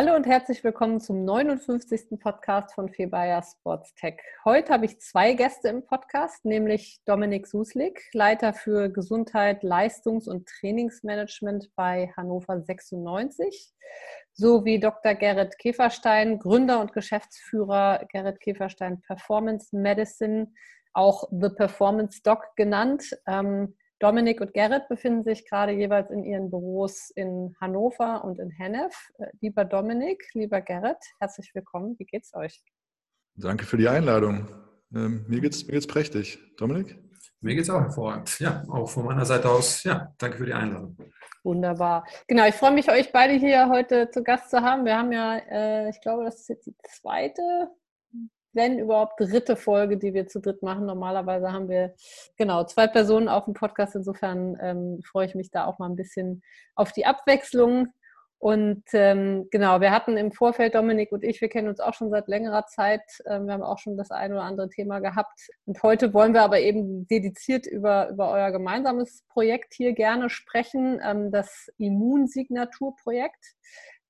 Hallo und herzlich willkommen zum 59. Podcast von Febayer Sports Tech. Heute habe ich zwei Gäste im Podcast, nämlich Dominik Suslik, Leiter für Gesundheit, Leistungs- und Trainingsmanagement bei Hannover 96, sowie Dr. Gerrit Käferstein, Gründer und Geschäftsführer Gerrit Käferstein Performance Medicine, auch The Performance Doc genannt. Ähm, Dominik und Gerrit befinden sich gerade jeweils in ihren Büros in Hannover und in Hennef. Äh, lieber Dominik, lieber Gerrit, herzlich willkommen. Wie geht's euch? Danke für die Einladung. Ähm, mir geht's, mir geht's prächtig. Dominik? Mir geht's auch hervorragend. Ja, auch von meiner Seite aus. Ja, danke für die Einladung. Wunderbar. Genau, ich freue mich, euch beide hier heute zu Gast zu haben. Wir haben ja, äh, ich glaube, das ist jetzt die zweite wenn überhaupt dritte Folge, die wir zu dritt machen. Normalerweise haben wir genau zwei Personen auf dem Podcast. Insofern ähm, freue ich mich da auch mal ein bisschen auf die Abwechslung. Und ähm, genau, wir hatten im Vorfeld, Dominik und ich, wir kennen uns auch schon seit längerer Zeit. Ähm, wir haben auch schon das ein oder andere Thema gehabt. Und heute wollen wir aber eben dediziert über, über euer gemeinsames Projekt hier gerne sprechen, ähm, das Immunsignaturprojekt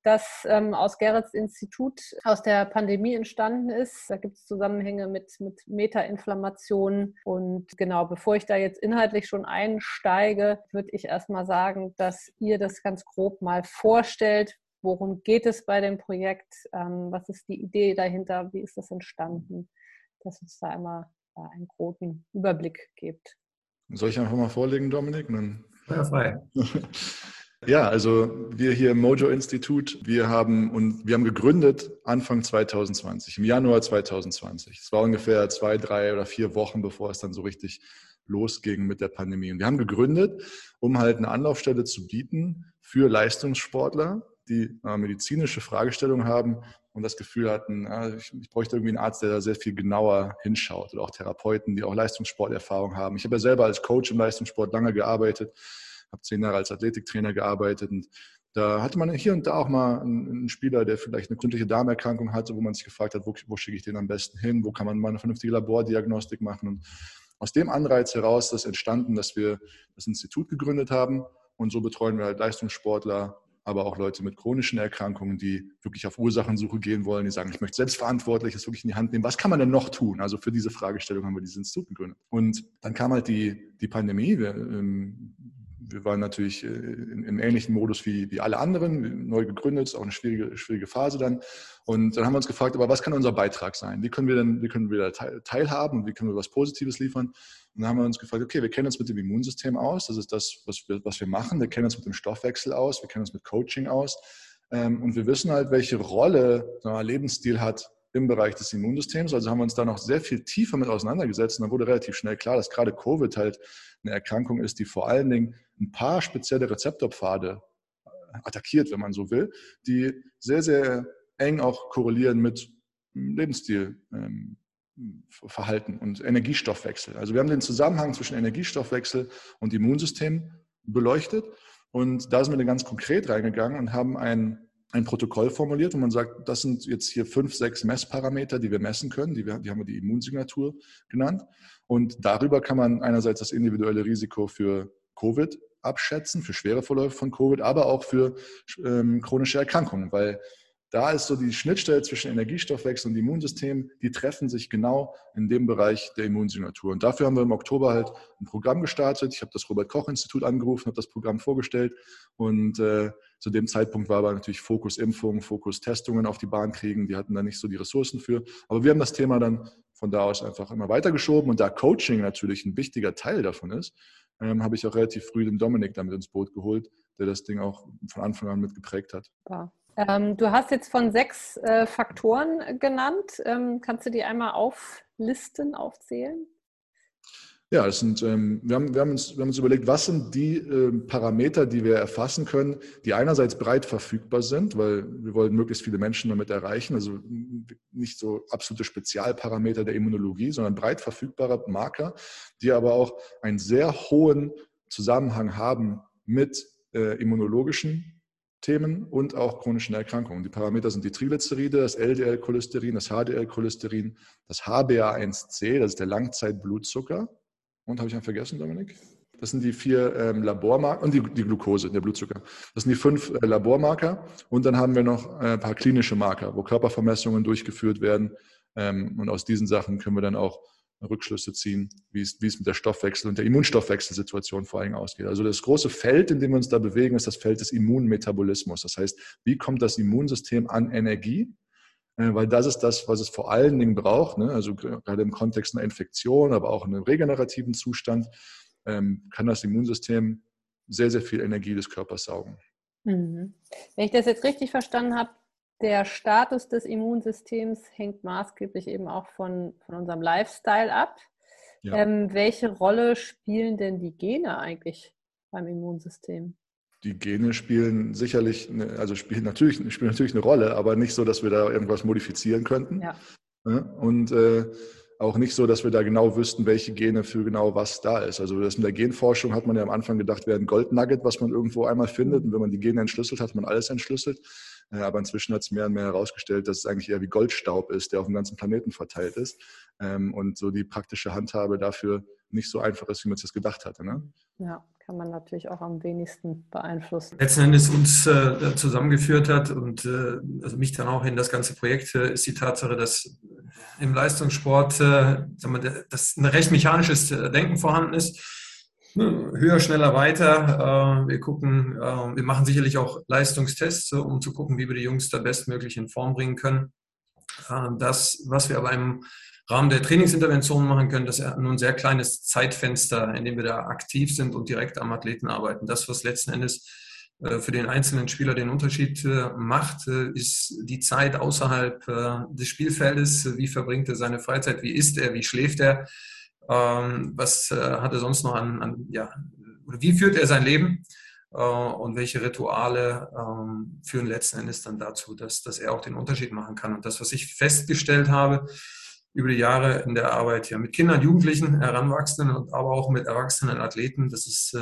das ähm, aus Gerrits Institut aus der Pandemie entstanden ist. Da gibt es Zusammenhänge mit, mit Metainflammationen. Und genau, bevor ich da jetzt inhaltlich schon einsteige, würde ich erstmal sagen, dass ihr das ganz grob mal vorstellt. Worum geht es bei dem Projekt? Ähm, was ist die Idee dahinter? Wie ist das entstanden? Dass es da einmal äh, einen groben Überblick gibt. Soll ich einfach mal vorlegen, Dominik? Ja, frei. Ja, also wir hier im Mojo Institut, wir haben und wir haben gegründet Anfang 2020, im Januar 2020. Es war ungefähr zwei, drei oder vier Wochen, bevor es dann so richtig losging mit der Pandemie. Und wir haben gegründet, um halt eine Anlaufstelle zu bieten für Leistungssportler, die äh, medizinische Fragestellungen haben und das Gefühl hatten, äh, ich, ich, bräuchte irgendwie einen Arzt, der da sehr viel genauer hinschaut oder auch Therapeuten, die auch Leistungssporterfahrung haben. Ich habe ja selber als Coach im Leistungssport lange gearbeitet habe zehn Jahre als Athletiktrainer gearbeitet und da hatte man hier und da auch mal einen, Spieler, der vielleicht eine gründliche Darmerkrankung hatte, wo man sich gefragt hat, wo, wo schicke ich den am besten hin, wo kann man mal eine vernünftige Labordiagnostik machen. Und aus dem Anreiz heraus ist entstanden, dass wir das Institut gegründet haben und so betreuen wir halt Leistungssportler, aber auch Leute mit chronischen Erkrankungen, die wirklich auf Ursachensuche gehen wollen, die sagen, ich möchte selbstverantwortlich es wirklich in die Hand nehmen. Was kann man denn noch tun? Also für diese Fragestellung haben wir dieses Institut gegründet. Und dann kam halt die, die Pandemie. Wir, ähm, wir waren natürlich äh, im ähnlichen Modus wie, wie alle anderen, neu gegründet, auch eine schwierige, schwierige Phase dann. Und dann haben wir uns gefragt, aber was kann unser Beitrag sein? Wie können wir denn, wie können wir da teilhaben? Wie können wir was Positives liefern? Und dann haben wir uns gefragt, okay, wir kennen uns mit dem Immunsystem aus, das ist das, was wir, was wir machen. Wir kennen uns mit dem Stoffwechsel aus, wir kennen uns mit Coaching aus. Ähm, und wir wissen halt, welche Rolle Lebensstil hat im Bereich des Immunsystems. Also haben wir uns da noch sehr viel tiefer mit auseinandergesetzt. Und dann wurde relativ schnell klar, dass gerade Covid halt eine Erkrankung ist, die vor allen Dingen ein paar spezielle Rezeptorpfade äh, attackiert, wenn man so will, die sehr, sehr eng auch korrelieren mit Lebensstilverhalten ähm, und Energiestoffwechsel. Also wir haben den Zusammenhang zwischen Energiestoffwechsel und Immunsystem beleuchtet und da sind wir dann ganz konkret reingegangen und haben ein ein Protokoll formuliert, wo man sagt, das sind jetzt hier fünf, sechs Messparameter, die wir messen können. Die, die haben wir die Immunsignatur genannt. Und darüber kann man einerseits das individuelle Risiko für Covid abschätzen, für schwere Verläufe von Covid, aber auch für ähm, chronische Erkrankungen, weil da ist so die Schnittstelle zwischen Energiestoffwechsel und Immunsystem, die treffen sich genau in dem Bereich der Immunsignatur. Und dafür haben wir im Oktober halt ein Programm gestartet. Ich habe das Robert-Koch-Institut angerufen, habe das Programm vorgestellt und äh, zu dem Zeitpunkt war aber natürlich Fokus Impfung, Fokus Testungen auf die Bahn kriegen. Die hatten da nicht so die Ressourcen für. Aber wir haben das Thema dann von da aus einfach immer weitergeschoben und da Coaching natürlich ein wichtiger Teil davon ist, ähm, habe ich auch relativ früh den Dominik damit ins Boot geholt, der das Ding auch von Anfang an mitgeprägt hat. Ja. Ähm, du hast jetzt von sechs äh, Faktoren genannt. Ähm, kannst du die einmal auflisten, aufzählen? Ja, das sind, ähm, wir, haben, wir, haben uns, wir haben uns überlegt, was sind die äh, Parameter, die wir erfassen können, die einerseits breit verfügbar sind, weil wir wollen möglichst viele Menschen damit erreichen, also nicht so absolute Spezialparameter der Immunologie, sondern breit verfügbare Marker, die aber auch einen sehr hohen Zusammenhang haben mit äh, immunologischen Themen und auch chronischen Erkrankungen. Die Parameter sind die Triglyceride, das LDL-Cholesterin, das HDL-Cholesterin, das HbA1c, das ist der Langzeitblutzucker und habe ich einen vergessen, Dominik? Das sind die vier ähm, Labormarker und die, die Glucose, der Blutzucker. Das sind die fünf äh, Labormarker. Und dann haben wir noch äh, ein paar klinische Marker, wo Körpervermessungen durchgeführt werden. Ähm, und aus diesen Sachen können wir dann auch Rückschlüsse ziehen, wie es, wie es mit der Stoffwechsel- und der Immunstoffwechselsituation vor allem ausgeht. Also das große Feld, in dem wir uns da bewegen, ist das Feld des Immunmetabolismus. Das heißt, wie kommt das Immunsystem an Energie? Äh, weil das ist das, was es vor allen Dingen braucht. Ne? Also gerade im Kontext einer Infektion, aber auch in einem regenerativen Zustand, ähm, kann das Immunsystem sehr, sehr viel Energie des Körpers saugen. Mhm. Wenn ich das jetzt richtig verstanden habe, der Status des Immunsystems hängt maßgeblich eben auch von, von unserem Lifestyle ab. Ja. Ähm, welche Rolle spielen denn die Gene eigentlich beim Immunsystem? die Gene spielen sicherlich, eine, also spielen natürlich, spielen natürlich eine Rolle, aber nicht so, dass wir da irgendwas modifizieren könnten. Ja. Und äh, auch nicht so, dass wir da genau wüssten, welche Gene für genau was da ist. Also das mit der Genforschung hat man ja am Anfang gedacht, wäre ein Goldnugget, was man irgendwo einmal findet. Und wenn man die Gene entschlüsselt, hat man alles entschlüsselt. Aber inzwischen hat es mehr und mehr herausgestellt, dass es eigentlich eher wie Goldstaub ist, der auf dem ganzen Planeten verteilt ist. Ähm, und so die praktische Handhabe dafür nicht so einfach ist, wie man es jetzt gedacht hatte. Ne? Ja, kann man natürlich auch am wenigsten beeinflussen. Letzten Endes uns äh, zusammengeführt hat und äh, also mich dann auch in das ganze Projekt äh, ist die Tatsache, dass im Leistungssport äh, wir, dass ein recht mechanisches äh, Denken vorhanden ist. Höher, schneller, weiter. Äh, wir gucken, wir machen sicherlich auch Leistungstests, um zu gucken, wie wir die Jungs da bestmöglich in Form bringen können. Das, was wir aber im Rahmen der Trainingsintervention machen können. Das ist nur ein sehr kleines Zeitfenster, in dem wir da aktiv sind und direkt am Athleten arbeiten. Das, was letzten Endes äh, für den einzelnen Spieler den Unterschied äh, macht, äh, ist die Zeit außerhalb des Spielfeldes. Wie verbringt er seine Freizeit? Wie isst er? Wie schläft er? Ähm, was hat er sonst noch an, an ja, oder wie führt er sein Leben? Und welche Rituale ähm, führen letzten Endes dann dazu, dass, dass er auch den Unterschied machen kann? Und das, was ich festgestellt habe, über die Jahre in der Arbeit ja mit Kindern, Jugendlichen, Heranwachsenden und aber auch mit erwachsenen Athleten, dass, es, äh,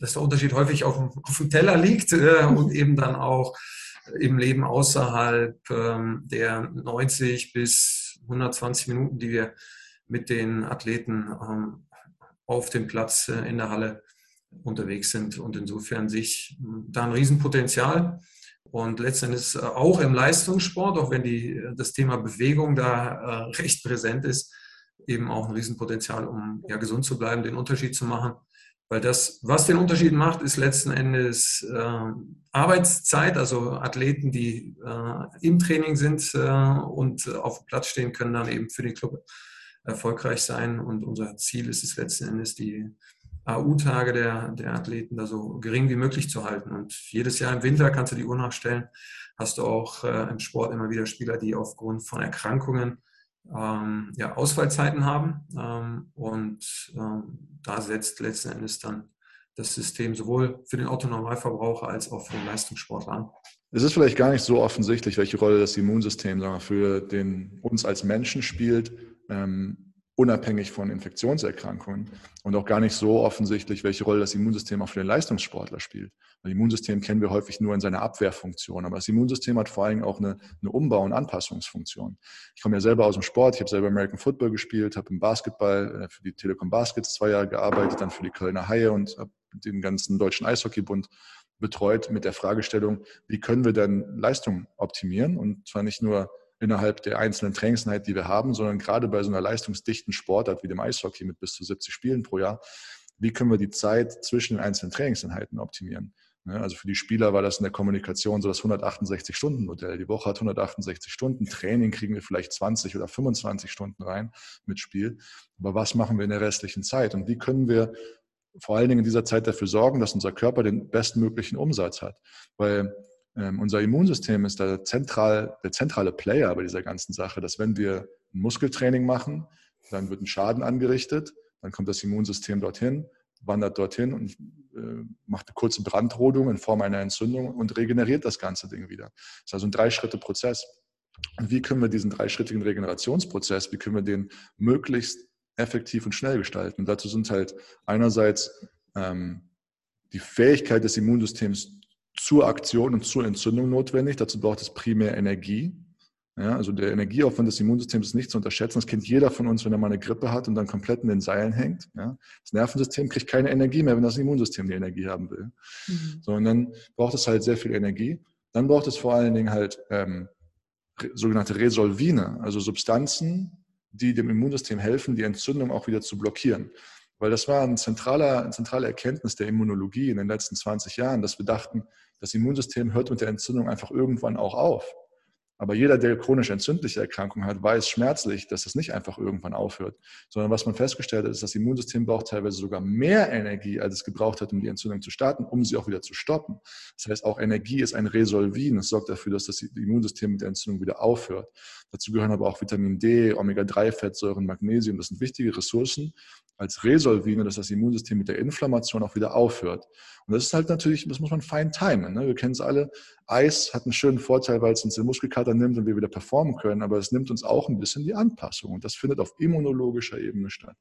dass der Unterschied häufig auf dem, auf dem Teller liegt äh, und eben dann auch im Leben außerhalb ähm, der 90 bis 120 Minuten, die wir mit den Athleten ähm, auf dem Platz äh, in der Halle unterwegs sind und insofern sich da ein Riesenpotenzial und letztendlich äh, auch im Leistungssport, auch wenn die, äh, das Thema Bewegung da äh, recht präsent ist, eben auch ein Riesenpotenzial, um ja, gesund zu bleiben, den Unterschied zu machen. Weil das, was den Unterschied macht, ist letzten Endes äh, Arbeitszeit, also Athleten, die äh, im Training sind äh, und auf dem Platz stehen, können dann eben für den Club erfolgreich sein. Und unser Ziel ist es letzten Endes, die AU-Tage der, der Athleten da so gering wie möglich zu halten. Und jedes Jahr im Winter kannst du die Uhr nachstellen, hast du auch äh, im Sport immer wieder Spieler, die aufgrund von Erkrankungen ähm, ja, Ausfallzeiten haben. Ähm, und ähm, da setzt letzten Endes dann das System sowohl für den Autonormalverbraucher als auch für den Leistungssportler an. Es ist vielleicht gar nicht so offensichtlich, welche Rolle das Immunsystem wir, für den, uns als Menschen spielt. Ähm, unabhängig von Infektionserkrankungen und auch gar nicht so offensichtlich, welche Rolle das Immunsystem auch für den Leistungssportler spielt. Das Immunsystem kennen wir häufig nur in seiner Abwehrfunktion, aber das Immunsystem hat vor allem auch eine, eine Umbau- und Anpassungsfunktion. Ich komme ja selber aus dem Sport, ich habe selber American Football gespielt, habe im Basketball äh, für die Telekom Baskets zwei Jahre gearbeitet, dann für die Kölner Haie und habe den ganzen deutschen Eishockeybund betreut mit der Fragestellung, wie können wir denn Leistung optimieren und zwar nicht nur innerhalb der einzelnen Trainingseinheiten, die wir haben, sondern gerade bei so einer leistungsdichten Sportart wie dem Eishockey mit bis zu 70 Spielen pro Jahr, wie können wir die Zeit zwischen den einzelnen Trainingseinheiten optimieren? Ne, also für die Spieler war das in der Kommunikation so das 168-Stunden-Modell. Die Woche hat 168 Stunden. Training kriegen wir vielleicht 20 oder 25 Stunden rein mit Spiel. Aber was machen wir in der restlichen Zeit? Und wie können wir vor allen Dingen in dieser Zeit dafür sorgen, dass unser Körper den bestmöglichen Umsatz hat? Weil ähm, unser Immunsystem ist der, zentral, der zentrale Player bei dieser ganzen Sache, dass wenn wir ein Muskeltraining machen, dann wird ein Schaden angerichtet. Dann kommt das Immunsystem dorthin, wandert dorthin und äh, macht eine kurze Brandrodung in Form einer Entzündung und regeneriert das ganze Ding wieder. Das ist also ein Drei-Schritte-Prozess. Und wie können wir diesen dreischrittigen Regenerationsprozess, wie können wir den möglichst effektiv und schnell gestalten? Und dazu sind halt einerseits ähm, die Fähigkeit des Immunsystems zur Aktion und zur Entzündung notwendig. Dazu braucht es primär Energie. Ja, also der Energieaufwand des Immunsystems ist nicht zu unterschätzen. Das kennt jeder von uns, wenn er mal eine Grippe hat und dann komplett in den Seilen hängt. Ja. Das Nervensystem kriegt keine Energie mehr, wenn das Immunsystem die Energie haben will. Mhm. So, und dann braucht es halt sehr viel Energie. Dann braucht es vor allen Dingen halt ähm, sogenannte Resolvine, also Substanzen, die dem Immunsystem helfen, die Entzündung auch wieder zu blockieren. Weil das war ein zentraler, eine zentrale Erkenntnis der Immunologie in den letzten 20 Jahren, dass wir dachten, das Immunsystem hört mit der Entzündung einfach irgendwann auch auf. Aber jeder, der chronisch entzündliche Erkrankungen hat, weiß schmerzlich, dass das nicht einfach irgendwann aufhört, sondern was man festgestellt hat, ist, das Immunsystem braucht teilweise sogar mehr Energie, als es gebraucht hat, um die Entzündung zu starten, um sie auch wieder zu stoppen. Das heißt, auch Energie ist ein Resolvin. Es sorgt dafür, dass das Immunsystem mit der Entzündung wieder aufhört. Dazu gehören aber auch Vitamin D, Omega-3-Fettsäuren, Magnesium. Das sind wichtige Ressourcen als Resolvine, dass das Immunsystem mit der Inflammation auch wieder aufhört. Und das ist halt natürlich, das muss man fein timen. Ne? Wir kennen es alle. Eis hat einen schönen Vorteil, weil es uns den Muskelkater nimmt und wir wieder performen können, aber es nimmt uns auch ein bisschen die Anpassung. Und das findet auf immunologischer Ebene statt.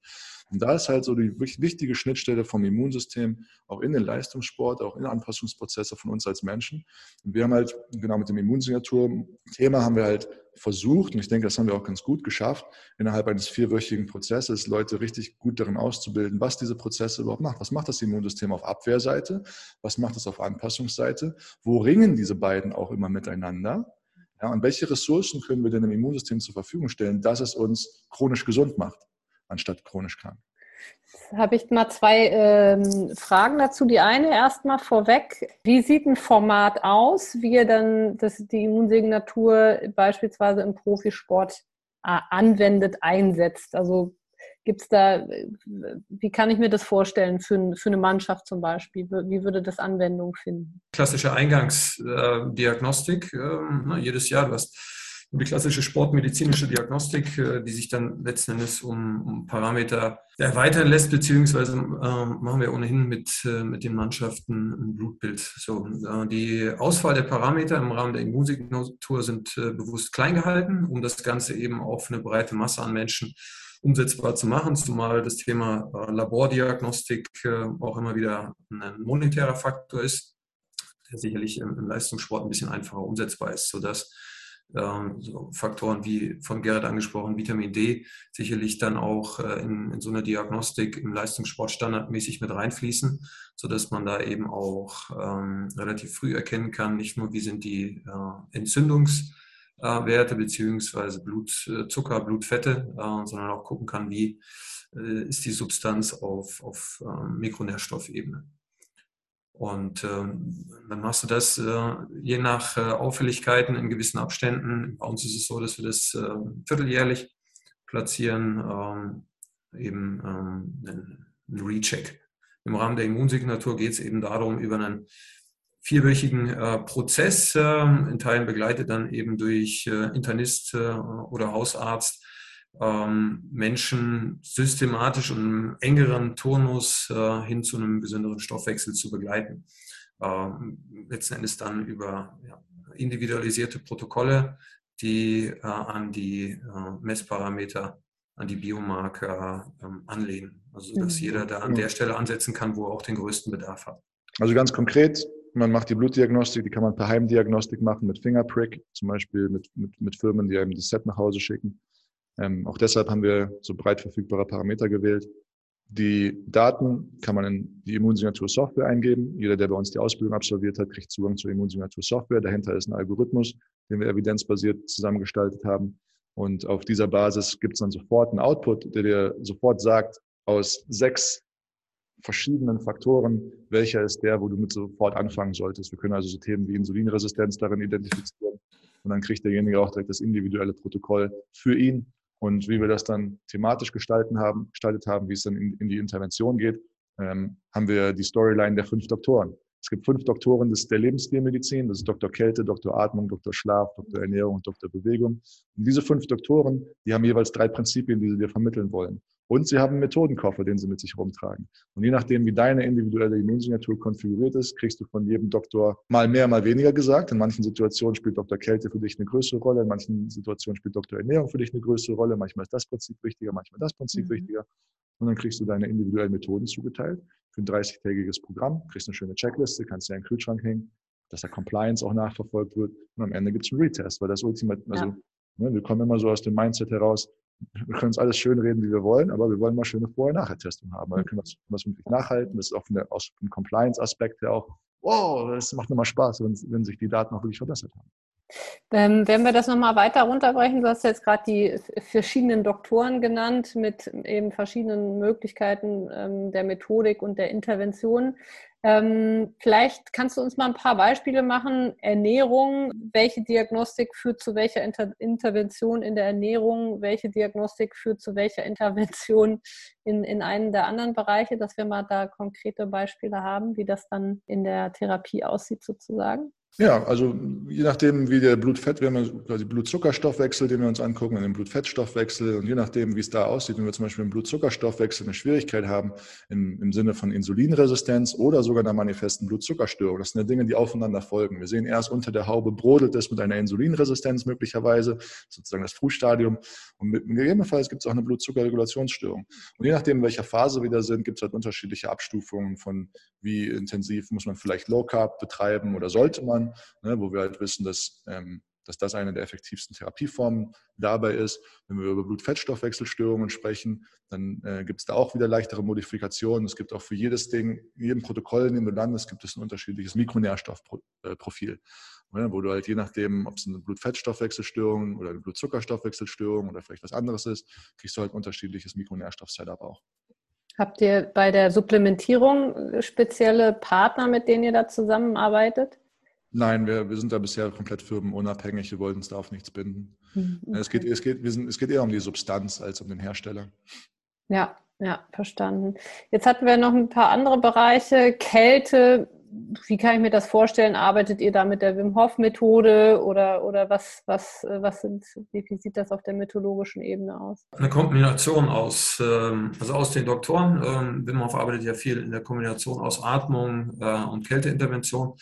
Und da ist halt so die wichtige Schnittstelle vom Immunsystem auch in den Leistungssport, auch in Anpassungsprozesse von uns als Menschen. Und wir haben halt, genau mit dem Immunsignatur-Thema haben wir halt versucht, und ich denke, das haben wir auch ganz gut geschafft, innerhalb eines vierwöchigen Prozesses Leute richtig gut darin auszubilden, was diese Prozesse überhaupt macht. Was macht das Immunsystem auf Abwehrseite? Was macht es auf Anpassungsseite? Wo ringen diese beiden auch immer miteinander? Ja, und welche Ressourcen können wir denn im Immunsystem zur Verfügung stellen, dass es uns chronisch gesund macht? Anstatt chronisch krank. Jetzt habe ich mal zwei ähm, Fragen dazu. Die eine erstmal vorweg. Wie sieht ein Format aus, wie ihr dann das, die Immunsignatur beispielsweise im Profisport äh, anwendet, einsetzt? Also gibt es da, wie kann ich mir das vorstellen für, für eine Mannschaft zum Beispiel? Wie würde das Anwendung finden? Klassische Eingangsdiagnostik. Äh, äh, jedes Jahr, du hast die klassische sportmedizinische Diagnostik, äh, die sich dann letzten Endes um, um Parameter erweitern lässt, beziehungsweise äh, machen wir ohnehin mit, äh, mit den Mannschaften ein Blutbild. So, äh, die Auswahl der Parameter im Rahmen der Immunsignatur sind bewusst klein gehalten, um das Ganze eben auch für eine breite Masse an Menschen umsetzbar zu machen, zumal das Thema Labordiagnostik auch immer wieder ein monetärer Faktor ist, der sicherlich im Leistungssport ein bisschen einfacher umsetzbar ist, sodass ähm, so Faktoren wie von Gerrit angesprochen, Vitamin D, sicherlich dann auch äh, in, in so eine Diagnostik im Leistungssport standardmäßig mit reinfließen, sodass man da eben auch ähm, relativ früh erkennen kann, nicht nur wie sind die äh, Entzündungswerte äh, beziehungsweise Blutzucker, Blutfette, äh, sondern auch gucken kann, wie äh, ist die Substanz auf, auf Mikronährstoffebene. Und ähm, dann machst du das äh, je nach äh, Auffälligkeiten in gewissen Abständen. Bei uns ist es so, dass wir das äh, vierteljährlich platzieren, ähm, eben ähm, einen Recheck. Im Rahmen der Immunsignatur geht es eben darum, über einen vierwöchigen äh, Prozess, ähm, in Teilen begleitet dann eben durch äh, Internist äh, oder Hausarzt, ähm, Menschen systematisch und im engeren Turnus äh, hin zu einem gesünderen Stoffwechsel zu begleiten. Ähm, letzten Endes dann über ja, individualisierte Protokolle, die äh, an die äh, Messparameter, an die Biomarker ähm, anlehnen. Also dass mhm. jeder da an der Stelle ansetzen kann, wo er auch den größten Bedarf hat. Also ganz konkret, man macht die Blutdiagnostik, die kann man per Heimdiagnostik machen mit Fingerprick, zum Beispiel mit, mit, mit Firmen, die einem das Set nach Hause schicken. Ähm, auch deshalb haben wir so breit verfügbare Parameter gewählt. Die Daten kann man in die Immunsignatur-Software eingeben. Jeder, der bei uns die Ausbildung absolviert hat, kriegt Zugang zur Immunsignatur-Software. Dahinter ist ein Algorithmus, den wir evidenzbasiert zusammengestaltet haben. Und auf dieser Basis gibt es dann sofort einen Output, der dir sofort sagt, aus sechs verschiedenen Faktoren, welcher ist der, wo du mit sofort anfangen solltest. Wir können also so Themen wie Insulinresistenz darin identifizieren. Und dann kriegt derjenige auch direkt das individuelle Protokoll für ihn und wie wir das dann thematisch gestalten haben, gestaltet haben, wie es dann in, in die Intervention geht, ähm, haben wir die Storyline der fünf Doktoren. Es gibt fünf Doktoren des, der Lebensstilmedizin. Das ist Dr. Kälte, Dr. Atmung, Dr. Schlaf, Dr. Ernährung und Dr. Bewegung. Und diese fünf Doktoren, die haben jeweils drei Prinzipien, die sie dir vermitteln wollen. Und sie haben einen Methodenkoffer, den sie mit sich rumtragen. Und je nachdem, wie deine individuelle Immunsignatur konfiguriert ist, kriegst du von jedem Doktor mal mehr, mal weniger gesagt. In manchen Situationen spielt Dr. Kälte für dich eine größere Rolle, in manchen Situationen spielt Dr. Ernährung für dich eine größere Rolle. Manchmal ist das Prinzip wichtiger, manchmal das Prinzip mhm. wichtiger. Und dann kriegst du deine individuellen Methoden zugeteilt für ein 30-tägiges Programm, kriegst eine schöne Checkliste, kannst dir in den Kühlschrank hängen, dass der Compliance auch nachverfolgt wird. Und am Ende gibt es einen Retest, weil das Ultimate, also ja. ne, wir kommen immer so aus dem Mindset heraus, wir können uns alles schön reden, wie wir wollen, aber wir wollen mal schöne Vorher-Nachher-Testung haben. Weil dann können wir das wirklich nachhalten. Das ist auch der, aus dem Compliance-Aspekt her auch, wow, das macht nochmal Spaß, wenn, wenn sich die Daten auch wirklich verbessert haben. Ähm, wenn wir das nochmal weiter runterbrechen, du hast jetzt gerade die verschiedenen Doktoren genannt mit eben verschiedenen Möglichkeiten ähm, der Methodik und der Intervention. Ähm, vielleicht kannst du uns mal ein paar Beispiele machen. Ernährung, welche Diagnostik führt zu welcher Inter Intervention in der Ernährung, welche Diagnostik führt zu welcher Intervention in, in einen der anderen Bereiche, dass wir mal da konkrete Beispiele haben, wie das dann in der Therapie aussieht sozusagen? Ja, also je nachdem, wie der Blutfett, wir haben quasi Blutzuckerstoffwechsel, den wir uns angucken, und den Blutfettstoffwechsel. Und je nachdem, wie es da aussieht, wenn wir zum Beispiel im Blutzuckerstoffwechsel eine Schwierigkeit haben im, im Sinne von Insulinresistenz oder sogar einer manifesten Blutzuckerstörung. Das sind ja Dinge, die aufeinander folgen. Wir sehen erst unter der Haube brodelt es mit einer Insulinresistenz möglicherweise, sozusagen das Frühstadium. Und gegebenenfalls gibt es auch eine Blutzuckerregulationsstörung. Und je nachdem, in welcher Phase wir da sind, gibt es halt unterschiedliche Abstufungen von wie intensiv muss man vielleicht Low Carb betreiben oder sollte man, ne, wo wir halt wissen, dass, ähm, dass das eine der effektivsten Therapieformen dabei ist. Wenn wir über Blutfettstoffwechselstörungen sprechen, dann äh, gibt es da auch wieder leichtere Modifikationen. Es gibt auch für jedes Ding, in jedem Protokoll, in dem du landest, gibt es ein unterschiedliches Mikronährstoffprofil. Ne, wo du halt je nachdem, ob es eine Blutfettstoffwechselstörung oder eine Blutzuckerstoffwechselstörung oder vielleicht was anderes ist, kriegst du halt unterschiedliches Mikronährstoff-Setup auch. Habt ihr bei der Supplementierung spezielle Partner, mit denen ihr da zusammenarbeitet? Nein, wir, wir sind da bisher komplett firmenunabhängig. Wir wollten uns da auf nichts binden. Okay. Mhm, es, geht, es, geht, wir sind, es geht eher um die Substanz als um den Hersteller. Ja, ja, verstanden. Jetzt hatten wir noch ein paar andere Bereiche. Kälte, wie kann ich mir das vorstellen? Arbeitet ihr da mit der Wim Hof Methode oder, oder was, was, was sind, wie, sieht das auf der methodologischen Ebene aus? Eine Kombination aus, ähm, also aus den Doktoren. Ähm, Wim Hof arbeitet ja viel in der Kombination aus Atmung äh, und Kälteintervention.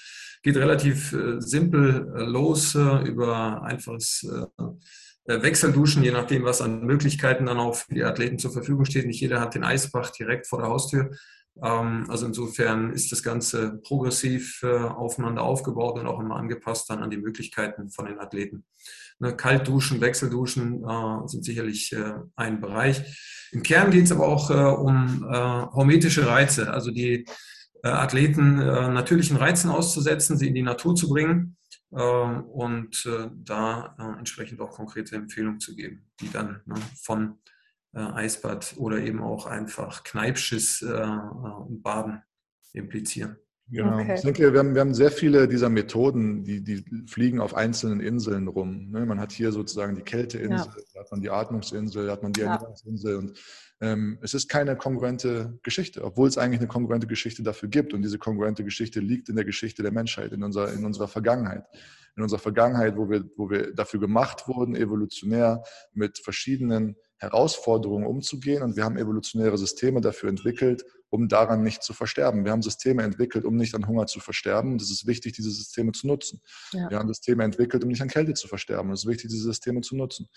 Geht relativ äh, simpel äh, los über einfaches Wechselduschen, je nachdem, was an Möglichkeiten dann auch für die Athleten zur Verfügung steht. Nicht jeder hat den Eisbach direkt vor der Haustür. Ähm, also insofern ist das Ganze progressiv äh, aufeinander aufgebaut und auch immer angepasst dann an die Möglichkeiten von den Athleten. Ne, Kaltduschen, Wechselduschen äh, sind sicherlich äh, ein Bereich. Im Kern geht es aber auch um hormetische Reize, also die Athleten natürlichen Reizen auszusetzen, sie in die Natur zu bringen und da entsprechend auch konkrete Empfehlungen zu geben, die dann ne, von äh, Eisbad oder eben auch einfach Kneipschiss äh, und Baden implizieren. Genau. Okay. Ich denke, wir haben, wir haben sehr viele dieser Methoden, die, die fliegen auf einzelnen Inseln rum. Ne? Man hat hier sozusagen die Kälteinsel, ja. da hat man die Atmungsinsel, da hat man die Ernährungsinsel ja. und ähm, es ist keine kongruente Geschichte, obwohl es eigentlich eine kongruente Geschichte dafür gibt. Und diese kongruente Geschichte liegt in der Geschichte der Menschheit, in unserer, in unserer Vergangenheit. In unserer Vergangenheit, wo wir, wo wir dafür gemacht wurden, evolutionär mit verschiedenen Herausforderungen umzugehen. Und wir haben evolutionäre Systeme dafür entwickelt, um daran nicht zu versterben. Wir haben Systeme entwickelt, um nicht an Hunger zu versterben. Und es ist wichtig, diese Systeme zu nutzen. Ja. Wir haben Systeme entwickelt, um nicht an Kälte zu versterben. Und es ist wichtig, diese Systeme zu nutzen.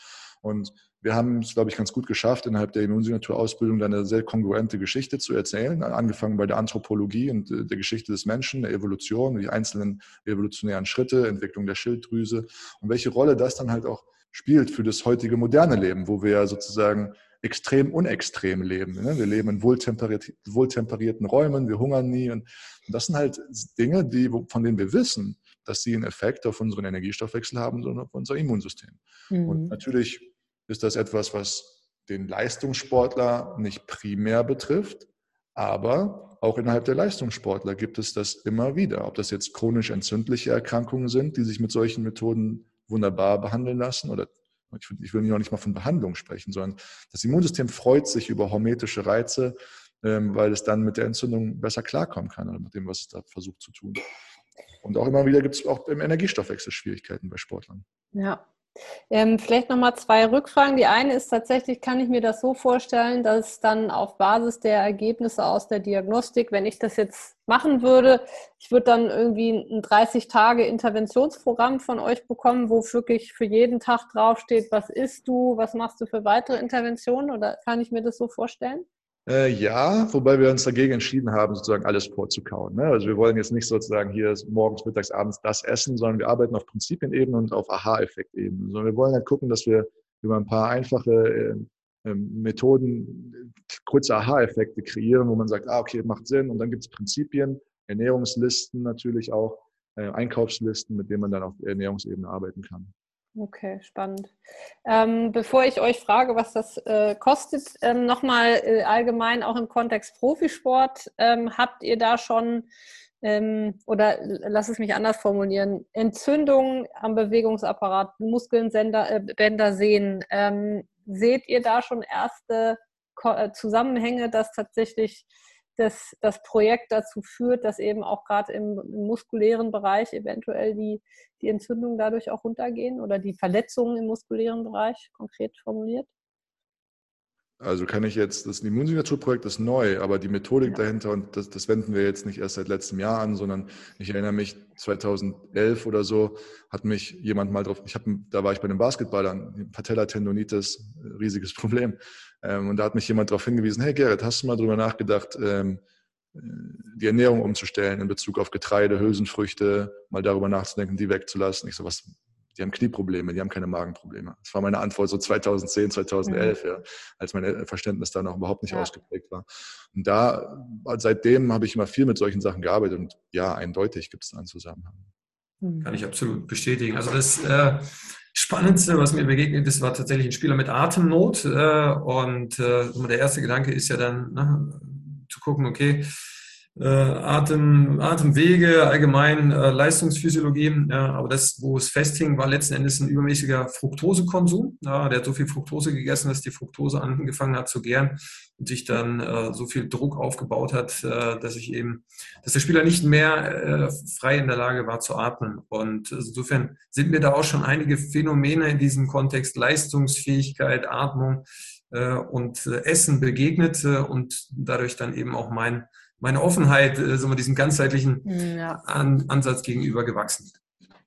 Und wir haben es, glaube ich, ganz gut geschafft, innerhalb der Immunsignaturausbildung eine sehr kongruente Geschichte zu erzählen, angefangen bei der Anthropologie und äh, der Geschichte des Menschen, der Evolution, die einzelnen evolutionären Schritte, Entwicklung der Schilddrüse und welche Rolle das dann halt auch spielt für das heutige moderne Leben, wo wir ja sozusagen extrem unextrem leben. Ne? Wir leben in wohltemperiert, wohltemperierten Räumen, wir hungern nie. Und, das sind halt Dinge, die, von denen wir wissen, dass sie einen Effekt auf unseren Energiestoffwechsel haben und auf unser Immunsystem. Mhm. Und natürlich ist das etwas, was den Leistungssportler nicht primär betrifft, aber auch innerhalb der Leistungssportler gibt es das immer wieder. Ob das jetzt chronisch entzündliche Erkrankungen sind, die sich mit solchen Methoden wunderbar behandeln lassen oder ich will noch nicht mal von Behandlung sprechen, sondern das Immunsystem freut sich über hormetische Reize, ähm, weil es dann mit der Entzündung besser klarkommen kann oder mit dem, was es da versucht zu tun. Und auch immer wieder gibt es auch im Energiestoffwechsel Schwierigkeiten bei Sportlern. Ja. Ähm, vielleicht nochmal zwei Rückfragen. Die eine ist tatsächlich, kann ich mir das so vorstellen, dass dann auf Basis der Ergebnisse aus der Diagnostik, wenn ich das jetzt machen würde, ich würde dann irgendwie ein 30-Tage-Interventionsprogramm von euch bekommen, wo wirklich für jeden Tag draufsteht, was isst du, was machst du für weitere Interventionen oder kann ich mir das so vorstellen? Äh, ja, wobei wir uns dagegen entschieden haben, sozusagen alles vorzukauen. Ne? Also wir wollen jetzt nicht sozusagen hier morgens, mittags, abends das essen, sondern wir arbeiten auf Prinzipienebene und auf Aha-Effektebene. Sondern wir wollen halt gucken, dass wir über ein paar einfache äh, Methoden kurze Aha-Effekte kreieren, wo man sagt, ah, okay, macht Sinn. Und dann gibt es Prinzipien, Ernährungslisten natürlich auch, äh, Einkaufslisten, mit denen man dann auf Ernährungsebene arbeiten kann. Okay, spannend. Ähm, bevor ich euch frage, was das äh, kostet, ähm, nochmal äh, allgemein auch im Kontext Profisport, ähm, habt ihr da schon, ähm, oder lass es mich anders formulieren, Entzündungen am Bewegungsapparat, Muskeln, Sender, äh, Bänder, Sehnen, ähm, seht ihr da schon erste Ko äh, Zusammenhänge, dass tatsächlich das, das Projekt dazu führt, dass eben auch gerade im, im, muskulären Bereich eventuell die, die Entzündungen dadurch auch runtergehen oder die Verletzungen im muskulären Bereich konkret formuliert? Also kann ich jetzt, das Immunsignaturprojekt ist neu, aber die Methodik ja. dahinter, und das, das wenden wir jetzt nicht erst seit letztem Jahr an, sondern ich erinnere mich, 2011 oder so hat mich jemand mal drauf, ich hab, da war ich bei einem Basketballern, Patellatendonitis, riesiges Problem. Ähm, und da hat mich jemand darauf hingewiesen, hey Gerrit, hast du mal drüber nachgedacht, ähm, die Ernährung umzustellen in Bezug auf Getreide, Hülsenfrüchte, mal darüber nachzudenken, die wegzulassen. Ich so, was, die haben Knieprobleme, die haben keine Magenprobleme. Das war meine Antwort so 2010, 2011, mhm. ja, als mein Verständnis da noch überhaupt nicht ja. ausgeprägt war. Und da, seitdem habe ich immer viel mit solchen Sachen gearbeitet und ja, eindeutig gibt es da einen Zusammenhang. Mhm. Kann ich absolut bestätigen. Also das äh, Spannendste, was mir begegnet ist, war tatsächlich ein Spieler mit Atemnot. Äh, und äh, der erste Gedanke ist ja dann ne, zu gucken, okay, Atem, Atemwege, allgemein äh, Leistungsphysiologie. Ja, aber das, wo es festhing, war letzten Endes ein übermäßiger Fructosekonsum. Ja, der hat so viel Fructose gegessen, dass die Fructose angefangen hat zu gären und sich dann äh, so viel Druck aufgebaut hat, äh, dass ich eben, dass der Spieler nicht mehr äh, frei in der Lage war zu atmen. Und insofern sind mir da auch schon einige Phänomene in diesem Kontext Leistungsfähigkeit, Atmung äh, und äh, Essen begegnet äh, und dadurch dann eben auch mein meine Offenheit, äh, so diesem ganzheitlichen hm, ja. An Ansatz gegenüber gewachsen.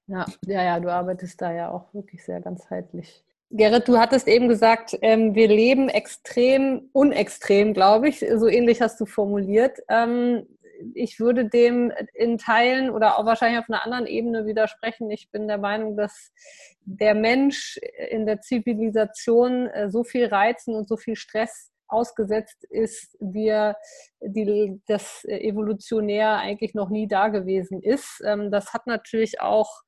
Ja, ja, ja, du arbeitest da ja auch wirklich sehr ganzheitlich. Gerrit, du hattest eben gesagt, ähm, wir leben extrem unextrem, glaube ich. So ähnlich hast du formuliert. Ähm, ich würde dem in Teilen oder auch wahrscheinlich auf einer anderen Ebene widersprechen. Ich bin der Meinung, dass der Mensch in der Zivilisation äh, so viel Reizen und so viel Stress ausgesetzt ist, wie die, das evolutionär eigentlich noch nie da gewesen ist. Ähm, das hat natürlich auch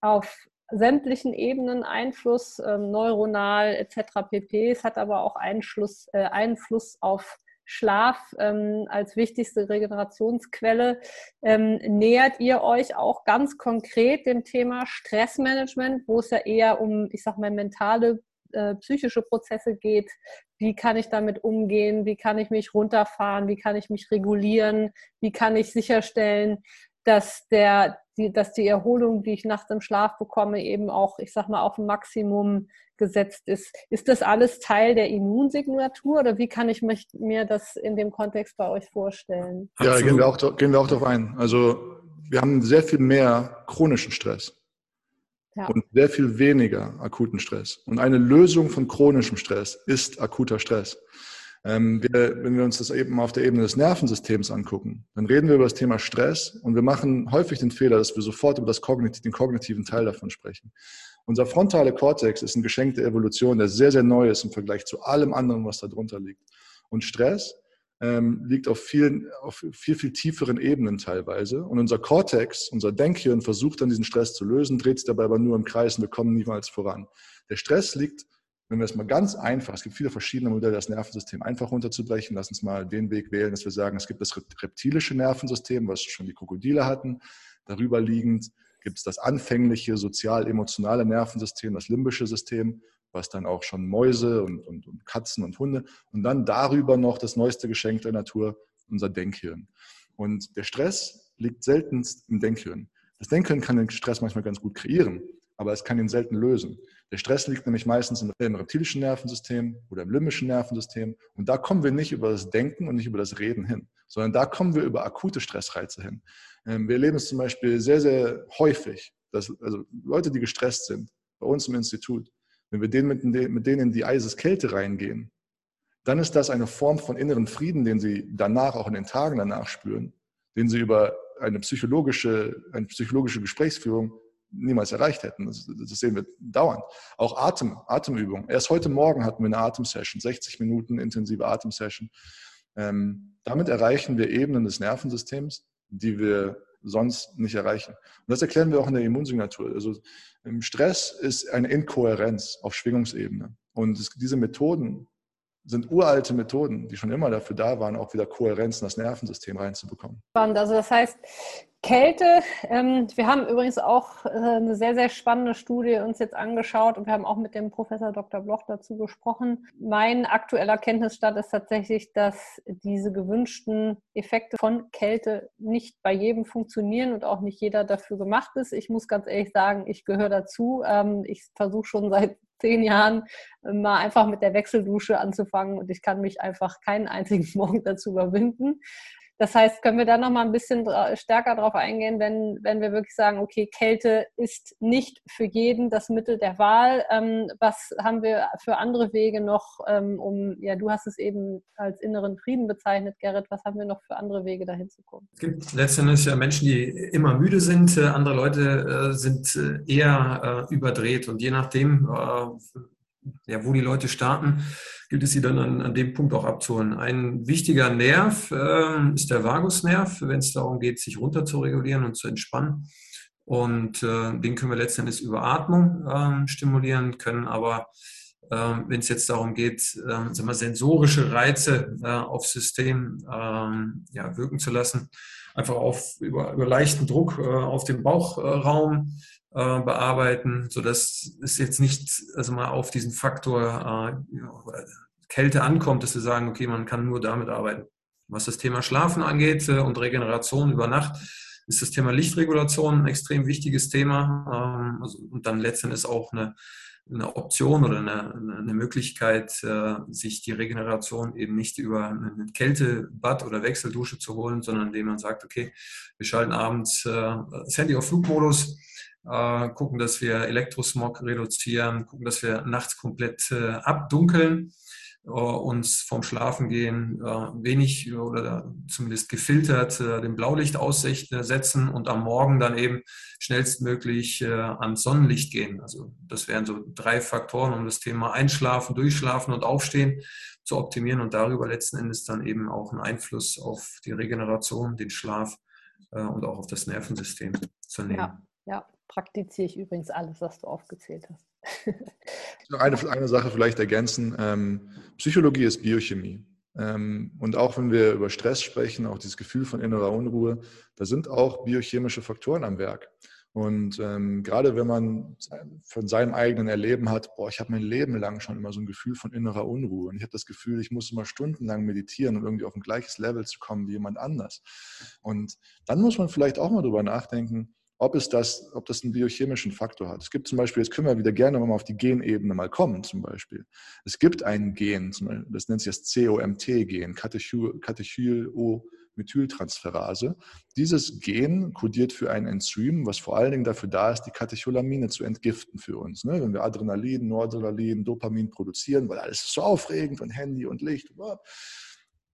auf sämtlichen Ebenen Einfluss, ähm, neuronal etc. pp. Es hat aber auch Einfluss, äh, Einfluss auf Schlaf ähm, als wichtigste Regenerationsquelle. Ähm, nähert ihr euch auch ganz konkret dem Thema Stressmanagement, wo es ja eher um, ich sag mal, mentale äh, psychische Prozesse geht. Wie kann ich damit umgehen? Wie kann ich mich runterfahren? Wie kann ich mich regulieren? Wie kann ich sicherstellen, dass, der, die, dass die Erholung, die ich nachts im Schlaf bekomme, eben auch, ich sag mal, auf ein Maximum gesetzt ist. Ist das alles Teil der Immunsignatur oder wie kann ich mich, mir das in dem Kontext bei euch vorstellen? Ja, gehen wir, auch, gehen wir auch darauf ein. Also wir haben sehr viel mehr chronischen Stress ja. und sehr viel weniger akuten Stress. Und eine Lösung von chronischem Stress ist akuter Stress. Ähm, wir, wenn wir uns das eben auf der Ebene des Nervensystems angucken, dann reden wir über das Thema Stress und wir machen häufig den Fehler, dass wir sofort über das Kognitiv, den kognitiven Teil davon sprechen. Unser frontale Kortex ist ein Geschenk der Evolution, der sehr, sehr neu ist im Vergleich zu allem anderen, was da drunter liegt. Und Stress ähm, liegt auf, vielen, auf viel, viel tieferen Ebenen teilweise. Und unser Cortex, unser Denkhirn, versucht dann diesen Stress zu lösen, dreht sich dabei aber nur im Kreis und wir kommen niemals voran. Der Stress liegt, wenn wir es mal ganz einfach, es gibt viele verschiedene Modelle, das Nervensystem einfach runterzubrechen. Lass uns mal den Weg wählen, dass wir sagen, es gibt das reptilische Nervensystem, was schon die Krokodile hatten. Darüber liegend gibt es das anfängliche sozial-emotionale Nervensystem, das limbische System was dann auch schon Mäuse und, und, und Katzen und Hunde und dann darüber noch das neueste Geschenk der Natur, unser Denkhirn. Und der Stress liegt seltenst im Denkhirn. Das Denkhirn kann den Stress manchmal ganz gut kreieren, aber es kann ihn selten lösen. Der Stress liegt nämlich meistens im reptilischen Nervensystem oder im limbischen Nervensystem. Und da kommen wir nicht über das Denken und nicht über das Reden hin, sondern da kommen wir über akute Stressreize hin. Ähm, wir erleben es zum Beispiel sehr, sehr häufig, dass also Leute, die gestresst sind, bei uns im Institut, wenn wir denen mit, mit denen in die Eiseskälte reingehen, dann ist das eine Form von inneren Frieden, den sie danach, auch in den Tagen danach spüren, den sie über eine psychologische, eine psychologische Gesprächsführung niemals erreicht hätten. Das, das, sehen wir dauernd. Auch Atem, Atemübungen. Erst heute Morgen hatten wir eine Atemsession, 60 Minuten intensive Atemsession. Ähm, damit erreichen wir Ebenen des Nervensystems, die wir sonst nicht erreichen. Und das erklären wir auch in der Immunsignatur. Also Stress ist eine Inkohärenz auf Schwingungsebene. Und es, diese Methoden sind uralte Methoden, die schon immer dafür da waren, auch wieder Kohärenz in das Nervensystem reinzubekommen. Also das heißt, Kälte, ähm, wir haben übrigens auch äh, eine sehr, sehr spannende Studie uns jetzt angeschaut und wir haben auch mit dem Professor Dr. Bloch dazu gesprochen. Mein aktueller Kenntnisstand ist tatsächlich, dass diese gewünschten Effekte von Kälte nicht bei jedem funktionieren und auch nicht jeder dafür gemacht ist. Ich muss ganz ehrlich sagen, ich gehöre dazu. Ähm, ich versuche schon seit zehn Jahren äh, mal einfach mit der Wechseldusche anzufangen und ich kann mich einfach keinen einzigen Morgen dazu überwinden. Das heißt, können wir da noch mal ein bisschen stärker darauf eingehen, wenn, wenn wir wirklich sagen, okay, Kälte ist nicht für jeden das Mittel der Wahl. Ähm, was haben wir für andere Wege noch, ähm, um, ja, du hast es eben als inneren Frieden bezeichnet, Gerrit, was haben wir noch für andere Wege, dahin zu kommen? Es gibt letztendlich ja Menschen, die immer müde sind, äh, andere Leute äh, sind äh, eher äh, überdreht und je nachdem, äh, ja, wo die Leute starten, gilt es sie dann an, an dem Punkt auch abzuholen. Ein wichtiger Nerv äh, ist der Vagusnerv, wenn es darum geht, sich runter zu regulieren und zu entspannen. Und äh, den können wir letztendlich über Atmung äh, stimulieren, können aber, ähm, wenn es jetzt darum geht, äh, sagen wir, sensorische Reize äh, aufs System ähm, ja, wirken zu lassen, einfach auf, über, über leichten Druck äh, auf den Bauchraum äh, bearbeiten, sodass es jetzt nicht also mal auf diesen Faktor äh, Kälte ankommt, dass wir sagen, okay, man kann nur damit arbeiten. Was das Thema Schlafen angeht äh, und Regeneration über Nacht, ist das Thema Lichtregulation ein extrem wichtiges Thema ähm, also, und dann letztendlich auch eine, eine Option oder eine, eine Möglichkeit, äh, sich die Regeneration eben nicht über ein Kältebad oder Wechseldusche zu holen, sondern indem man sagt, okay, wir schalten abends äh, das Handy auf Flugmodus, äh, gucken, dass wir Elektrosmog reduzieren, gucken, dass wir nachts komplett äh, abdunkeln, äh, uns vom Schlafengehen wenig oder zumindest gefiltert dem Blaulicht aussetzen und am Morgen dann eben schnellstmöglich ans Sonnenlicht gehen. Also das wären so drei Faktoren, um das Thema Einschlafen, Durchschlafen und Aufstehen zu optimieren und darüber letzten Endes dann eben auch einen Einfluss auf die Regeneration, den Schlaf und auch auf das Nervensystem zu nehmen. Ja, ja praktiziere ich übrigens alles, was du aufgezählt hast. eine, eine Sache vielleicht ergänzen. Ähm, Psychologie ist Biochemie. Ähm, und auch wenn wir über Stress sprechen, auch dieses Gefühl von innerer Unruhe, da sind auch biochemische Faktoren am Werk. Und ähm, gerade wenn man von seinem eigenen Erleben hat, boah, ich habe mein Leben lang schon immer so ein Gefühl von innerer Unruhe. Und ich habe das Gefühl, ich muss immer stundenlang meditieren, um irgendwie auf ein gleiches Level zu kommen wie jemand anders. Und dann muss man vielleicht auch mal drüber nachdenken, ob, es das, ob das einen biochemischen Faktor hat. Es gibt zum Beispiel, jetzt können wir wieder gerne mal auf die Genebene mal kommen zum Beispiel. Es gibt ein Gen, das nennt sich das COMT-Gen, Katecholamethyltransferase. Dieses Gen kodiert für ein Enzym, was vor allen Dingen dafür da ist, die Katecholamine zu entgiften für uns. Ne? Wenn wir Adrenalin, Noradrenalin, Dopamin produzieren, weil alles ist so aufregend und Handy und Licht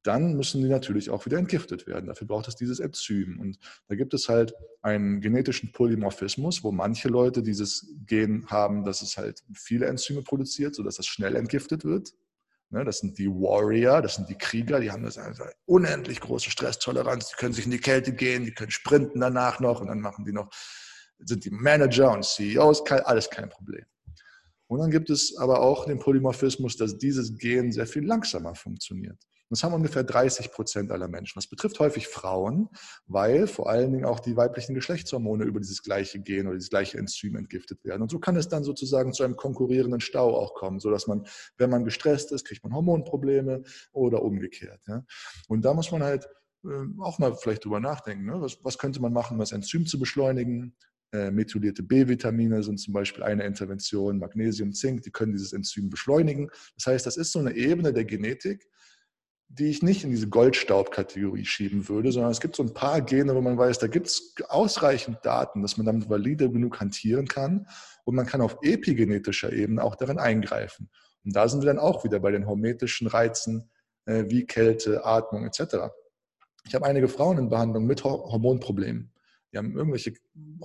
dann müssen die natürlich auch wieder entgiftet werden. Dafür braucht es dieses Enzym. Und da gibt es halt einen genetischen Polymorphismus, wo manche Leute dieses Gen haben, dass es halt viele Enzyme produziert, sodass das schnell entgiftet wird. Ne, das sind die Warrior, das sind die Krieger, die haben das also unendlich große Stresstoleranz, die können sich in die Kälte gehen, die können sprinten danach noch und dann machen die noch, sind die Manager und CEOs, alles kein Problem. Und dann gibt es aber auch den Polymorphismus, dass dieses Gen sehr viel langsamer funktioniert. Das haben ungefähr 30 Prozent aller Menschen. Das betrifft häufig Frauen, weil vor allen Dingen auch die weiblichen Geschlechtshormone über dieses gleiche Gen oder dieses gleiche Enzym entgiftet werden. Und so kann es dann sozusagen zu einem konkurrierenden Stau auch kommen, sodass man, wenn man gestresst ist, kriegt man Hormonprobleme oder umgekehrt. Ja. Und da muss man halt ähm, auch mal vielleicht drüber nachdenken. Ne? Was, was, könnte man machen, um das Enzym zu beschleunigen? Äh, methylierte B-Vitamine sind zum Beispiel eine Intervention, Magnesium, Zink, die können dieses Enzym beschleunigen. Das heißt, das ist so eine Ebene der Genetik, die ich nicht in diese Goldstaub-Kategorie schieben würde, sondern es gibt so ein paar Gene, wo man weiß, da gibt es ausreichend Daten, dass man damit valide genug hantieren kann und man kann auf epigenetischer Ebene auch darin eingreifen. Und da sind wir dann auch wieder bei den hormetischen Reizen äh, wie Kälte, Atmung etc. Ich habe einige Frauen in Behandlung mit Hormonproblemen. Die haben irgendwelche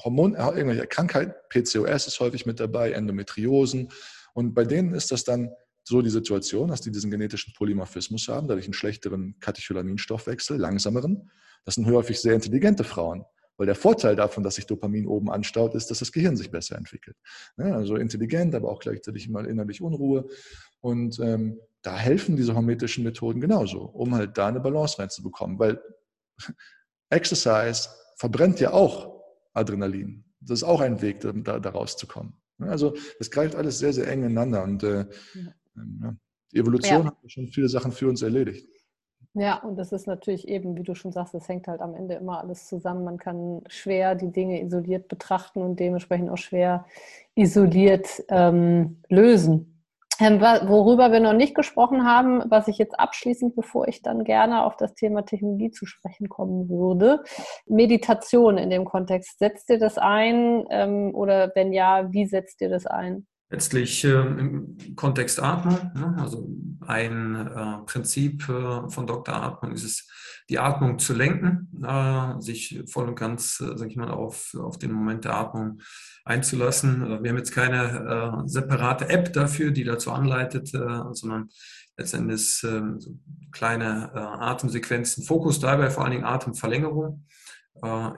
Hormon, äh, irgendwelche Krankheiten, PCOS ist häufig mit dabei, Endometriosen. Und bei denen ist das dann so die Situation, dass die diesen genetischen Polymorphismus haben, dadurch einen schlechteren Katecholaminstoffwechsel, langsameren. Das sind häufig sehr intelligente Frauen. Weil der Vorteil davon, dass sich Dopamin oben anstaut, ist, dass das Gehirn sich besser entwickelt. Ja, also intelligent, aber auch gleichzeitig mal innerlich Unruhe. Und ähm, da helfen diese hormetischen Methoden genauso, um halt da eine Balance reinzubekommen. Weil Exercise verbrennt ja auch Adrenalin. Das ist auch ein Weg, da, da rauszukommen. Also das greift alles sehr, sehr eng ineinander. Und äh. Ähm, die Evolution ja. hat schon viele Sachen für uns erledigt. Ja, und das ist natürlich eben, wie du schon sagst, es hängt halt am Ende immer alles zusammen. Man kann schwer die Dinge isoliert betrachten und dementsprechend auch schwer isoliert ähm, lösen. Ähm, worüber wir noch nicht gesprochen haben, was ich jetzt abschließend, bevor ich dann gerne auf das Thema Technologie zu sprechen kommen würde, Meditation in dem Kontext. Setzt ihr das ein ähm, oder wenn ja, wie setzt ihr das ein? Letztlich äh, im Kontext Atmung, ne? also ein äh, Prinzip äh, von Dr. Atmung ist es, die Atmung zu lenken, äh, sich voll und ganz, äh, sag ich mal, auf, auf den Moment der Atmung einzulassen. Äh, wir haben jetzt keine separate App dafür, die dazu anleitet, sondern letztendlich so kleine Atemsequenzen, Fokus dabei vor allen Dingen Atemverlängerung,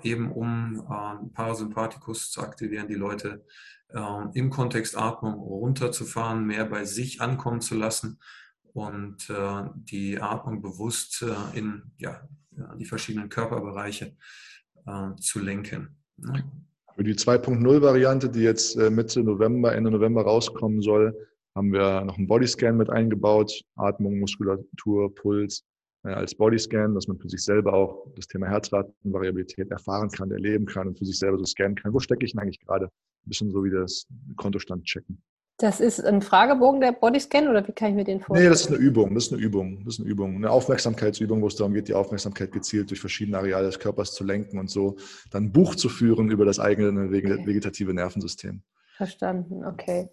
eben um Parasympathikus zu aktivieren, die Leute äh, im Kontext Atmung runterzufahren, mehr bei sich ankommen zu lassen und äh, die Atmung bewusst äh, in ja, die verschiedenen Körperbereiche äh, zu lenken. Ne? Für die 2.0-Variante, die jetzt äh, Mitte November, Ende November rauskommen soll, haben wir noch einen Bodyscan mit eingebaut. Atmung, Muskulatur, Puls äh, als Bodyscan, dass man für sich selber auch das Thema Herzratenvariabilität erfahren kann, erleben kann und für sich selber so scannen kann. Wo stecke ich denn eigentlich gerade? Ein bisschen so wie das Kontostand checken. Das ist ein Fragebogen der Bodyscan oder wie kann ich mir den vorstellen? Nee, das ist eine Übung. Das ist eine Übung. Das ist eine Übung. Eine Aufmerksamkeitsübung, wo es darum geht, die Aufmerksamkeit gezielt durch verschiedene Areale des Körpers zu lenken und so dann ein Buch zu führen über das eigene vegetative Nervensystem. Verstanden, okay.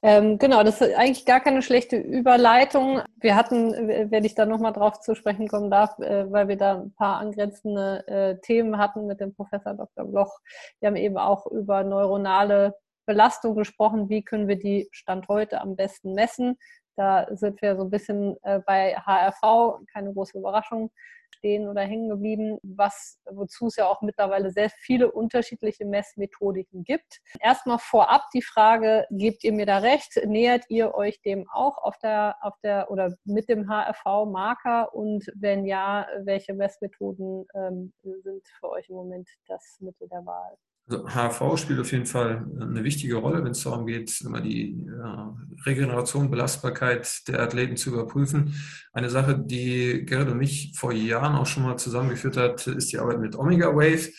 Ähm, genau, das ist eigentlich gar keine schlechte Überleitung. Wir hatten, wenn ich da nochmal drauf zu sprechen kommen darf, äh, weil wir da ein paar angrenzende äh, Themen hatten mit dem Professor Dr. Bloch. Wir haben eben auch über neuronale Belastung gesprochen. Wie können wir die Stand heute am besten messen? Da sind wir so ein bisschen äh, bei HRV, keine große Überraschung stehen oder hängen geblieben, was, wozu es ja auch mittlerweile sehr viele unterschiedliche Messmethodiken gibt. Erstmal vorab die Frage, gebt ihr mir da recht? Nähert ihr euch dem auch auf der, auf der oder mit dem HRV-Marker? Und wenn ja, welche Messmethoden ähm, sind für euch im Moment das Mittel der Wahl? Also HRV spielt auf jeden Fall eine wichtige Rolle, wenn es darum geht, immer die Regeneration, Belastbarkeit der Athleten zu überprüfen. Eine Sache, die Gerrit und mich vor Jahren auch schon mal zusammengeführt hat, ist die Arbeit mit Omega Wave.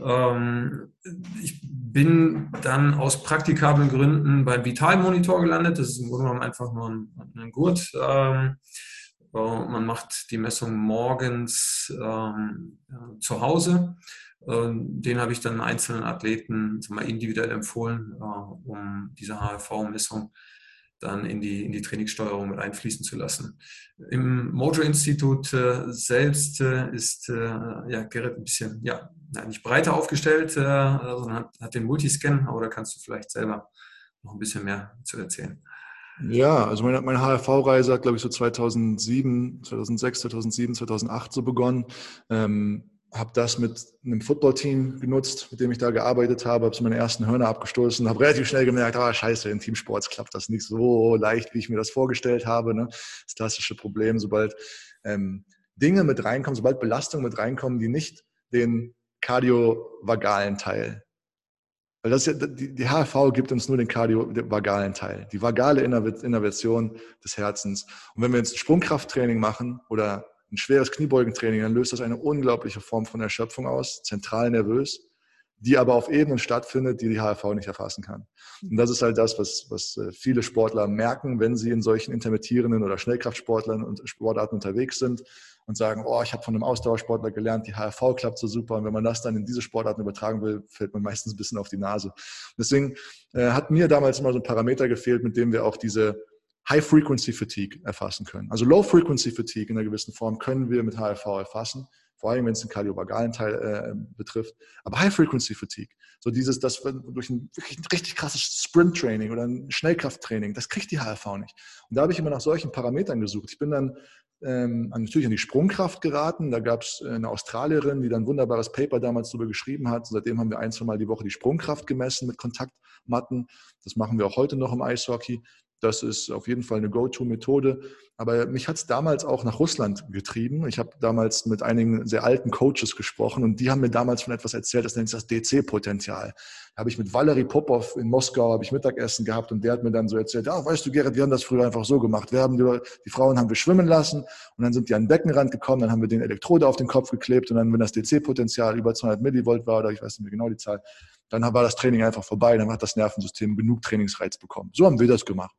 Ähm, ich bin dann aus praktikablen Gründen beim Vitalmonitor gelandet. Das ist im Grunde genommen einfach nur ein, ein Gurt. Ähm, man macht die Messung morgens ähm, zu Hause den habe ich dann einzelnen Athleten mal, individuell empfohlen, äh, um diese HRV-Messung dann in die, in die Trainingssteuerung mit einfließen zu lassen. Im Mojo-Institut äh, selbst äh, ist ja, Gerrit ein bisschen, ja, nicht breiter aufgestellt, sondern hat, hat den Multiscan, aber da kannst du vielleicht selber noch ein bisschen mehr zu erzählen. Ja, also meine, meine HRV-Reise hat, glaube ich, so 2007, 2006, 2007, 2008 so begonnen. Ähm, habe das mit einem Footballteam genutzt, mit dem ich da gearbeitet habe, habe so meine ersten Hörner abgestoßen, habe relativ schnell gemerkt, ah scheiße, in Teamsports klappt das nicht so leicht, wie ich mir das vorgestellt habe. Ne? Das klassische Problem, sobald ähm, Dinge mit reinkommen, sobald Belastungen mit reinkommen, die nicht den kardiovagalen Teil weil das ja, die, die HRV gibt uns nur den kardiovagalen Teil, die vagale Innervation des Herzens. Und wenn wir jetzt Sprungkrafttraining machen oder ein schweres Kniebeugentraining, dann löst das eine unglaubliche Form von Erschöpfung aus, zentral nervös. die aber auf Ebenen stattfindet, die die HRV nicht erfassen kann. Und das ist halt das, was, was äh, viele Sportler merken, wenn sie in solchen intermittierenden oder Schnellkraftsportlern und Sportarten unterwegs sind und sagen, oh, ich habe von einem Ausdauersportler gelernt, die HRV klappt so super. Und wenn man das dann in diese Sportarten übertragen will, fällt man meistens ein bisschen auf die Nase. Deswegen äh, hat mir damals immer so ein Parameter gefehlt, mit dem wir auch diese High-Frequency-Fatigue erfassen können. Also Low-Frequency-Fatigue in einer gewissen Form können wir mit HRV erfassen vor allem wenn es den kardiovagalen Teil äh, betrifft. Aber High-Frequency-Fatigue, so dieses, das durch ein ein richtig krasses Sprint-Training oder ein Schnellkrafttraining, das kriegt die HRV nicht. Und da habe ich immer nach solchen Parametern gesucht. Ich bin dann ähm, natürlich an die Sprungkraft geraten. Da gab es eine Australierin, die dann ein wunderbares Paper damals darüber geschrieben hat. Seitdem haben wir ein, zwei Mal die Woche die Sprungkraft gemessen mit Kontaktmatten. Das machen wir auch heute noch im Eishockey. Das ist auf jeden Fall eine Go-To-Methode. Aber mich hat es damals auch nach Russland getrieben. Ich habe damals mit einigen sehr alten Coaches gesprochen und die haben mir damals von etwas erzählt, das nennt sich das DC-Potenzial. Da habe ich mit Valery Popov in Moskau habe ich Mittagessen gehabt und der hat mir dann so erzählt, ja, weißt du, Gerrit, wir haben das früher einfach so gemacht. Wir haben die, die Frauen haben wir schwimmen lassen und dann sind die an den Beckenrand gekommen, dann haben wir den Elektrode auf den Kopf geklebt und dann, wenn das DC-Potenzial über 200 Millivolt war oder ich weiß nicht mehr genau die Zahl, dann war das Training einfach vorbei, dann hat das Nervensystem genug Trainingsreiz bekommen. So haben wir das gemacht.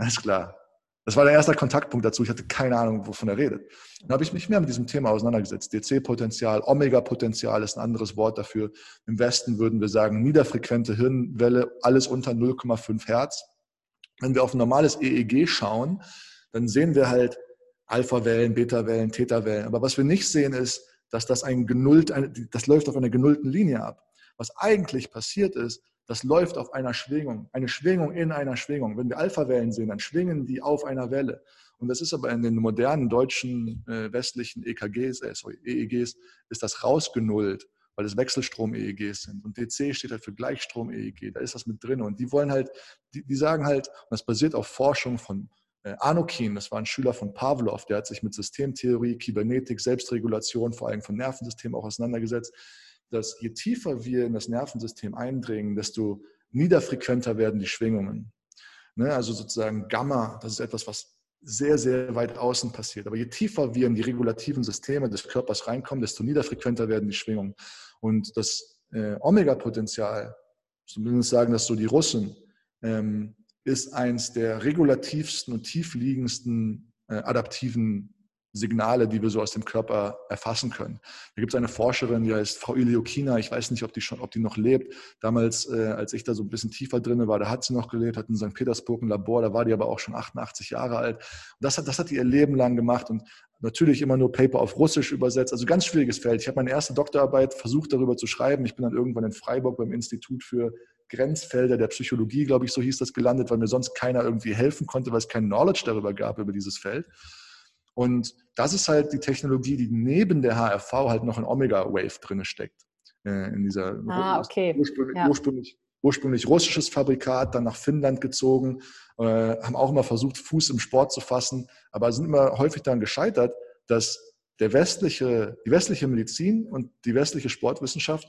Alles klar. Das war der erste Kontaktpunkt dazu. Ich hatte keine Ahnung, wovon er redet. Dann habe ich mich mehr mit diesem Thema auseinandergesetzt. DC-Potenzial, Omega-Potenzial ist ein anderes Wort dafür. Im Westen würden wir sagen, niederfrequente Hirnwelle, alles unter 0,5 Hertz. Wenn wir auf ein normales EEG schauen, dann sehen wir halt Alpha-Wellen, Beta-Wellen, Theta-Wellen. Aber was wir nicht sehen, ist, dass das ein genullt, das läuft auf einer genullten Linie ab. Was eigentlich passiert ist, das läuft auf einer Schwingung, eine Schwingung in einer Schwingung. Wenn wir Alpha-Wellen sehen, dann schwingen die auf einer Welle. Und das ist aber in den modernen deutschen äh, westlichen EKGs, äh, sorry, EEGs, ist das rausgenullt, weil es Wechselstrom-EEGs sind. Und DC steht halt für Gleichstrom-EEG, da ist das mit drin. Und die wollen halt, die, die sagen halt, und das basiert auf Forschung von äh, Anokin, das war ein Schüler von Pavlov, der hat sich mit Systemtheorie, Kybernetik, Selbstregulation, vor allem von Nervensystemen auch auseinandergesetzt dass je tiefer wir in das Nervensystem eindringen, desto niederfrequenter werden die Schwingungen. Ne? Also sozusagen Gamma, das ist etwas, was sehr, sehr weit außen passiert. Aber je tiefer wir in die regulativen Systeme des Körpers reinkommen, desto niederfrequenter werden die Schwingungen. Und das äh, Omega-Potenzial, zumindest sagen das so die Russen, ähm, ist eins der regulativsten und tiefliegendsten äh, adaptiven Signale, die wir so aus dem Körper erfassen können. Da gibt es eine Forscherin, die heißt Frau Iliokina, ich weiß nicht, ob die schon, ob die noch lebt. Damals, äh, als ich da so ein bisschen tiefer drin war, da hat sie noch gelebt, hat in St. Petersburg ein Labor, da war die aber auch schon 88 Jahre alt. Und das hat, das hat die ihr Leben lang gemacht und natürlich immer nur Paper auf Russisch übersetzt. Also ganz schwieriges Feld. Ich habe meine erste Doktorarbeit versucht, darüber zu schreiben. Ich bin dann irgendwann in Freiburg beim Institut für Grenzfelder der Psychologie, glaube ich, so hieß das, gelandet, weil mir sonst keiner irgendwie helfen konnte, weil es kein Knowledge darüber gab, über dieses Feld. Und das ist halt die Technologie, die neben der HRV halt noch in Omega Wave drin steckt. Äh, in dieser ah, okay. ursprünglich, ja. ursprünglich, ursprünglich, russisches Fabrikat, dann nach Finnland gezogen, äh, haben auch immer versucht, Fuß im Sport zu fassen, aber sind immer häufig daran gescheitert, dass der westliche, die westliche Medizin und die westliche Sportwissenschaft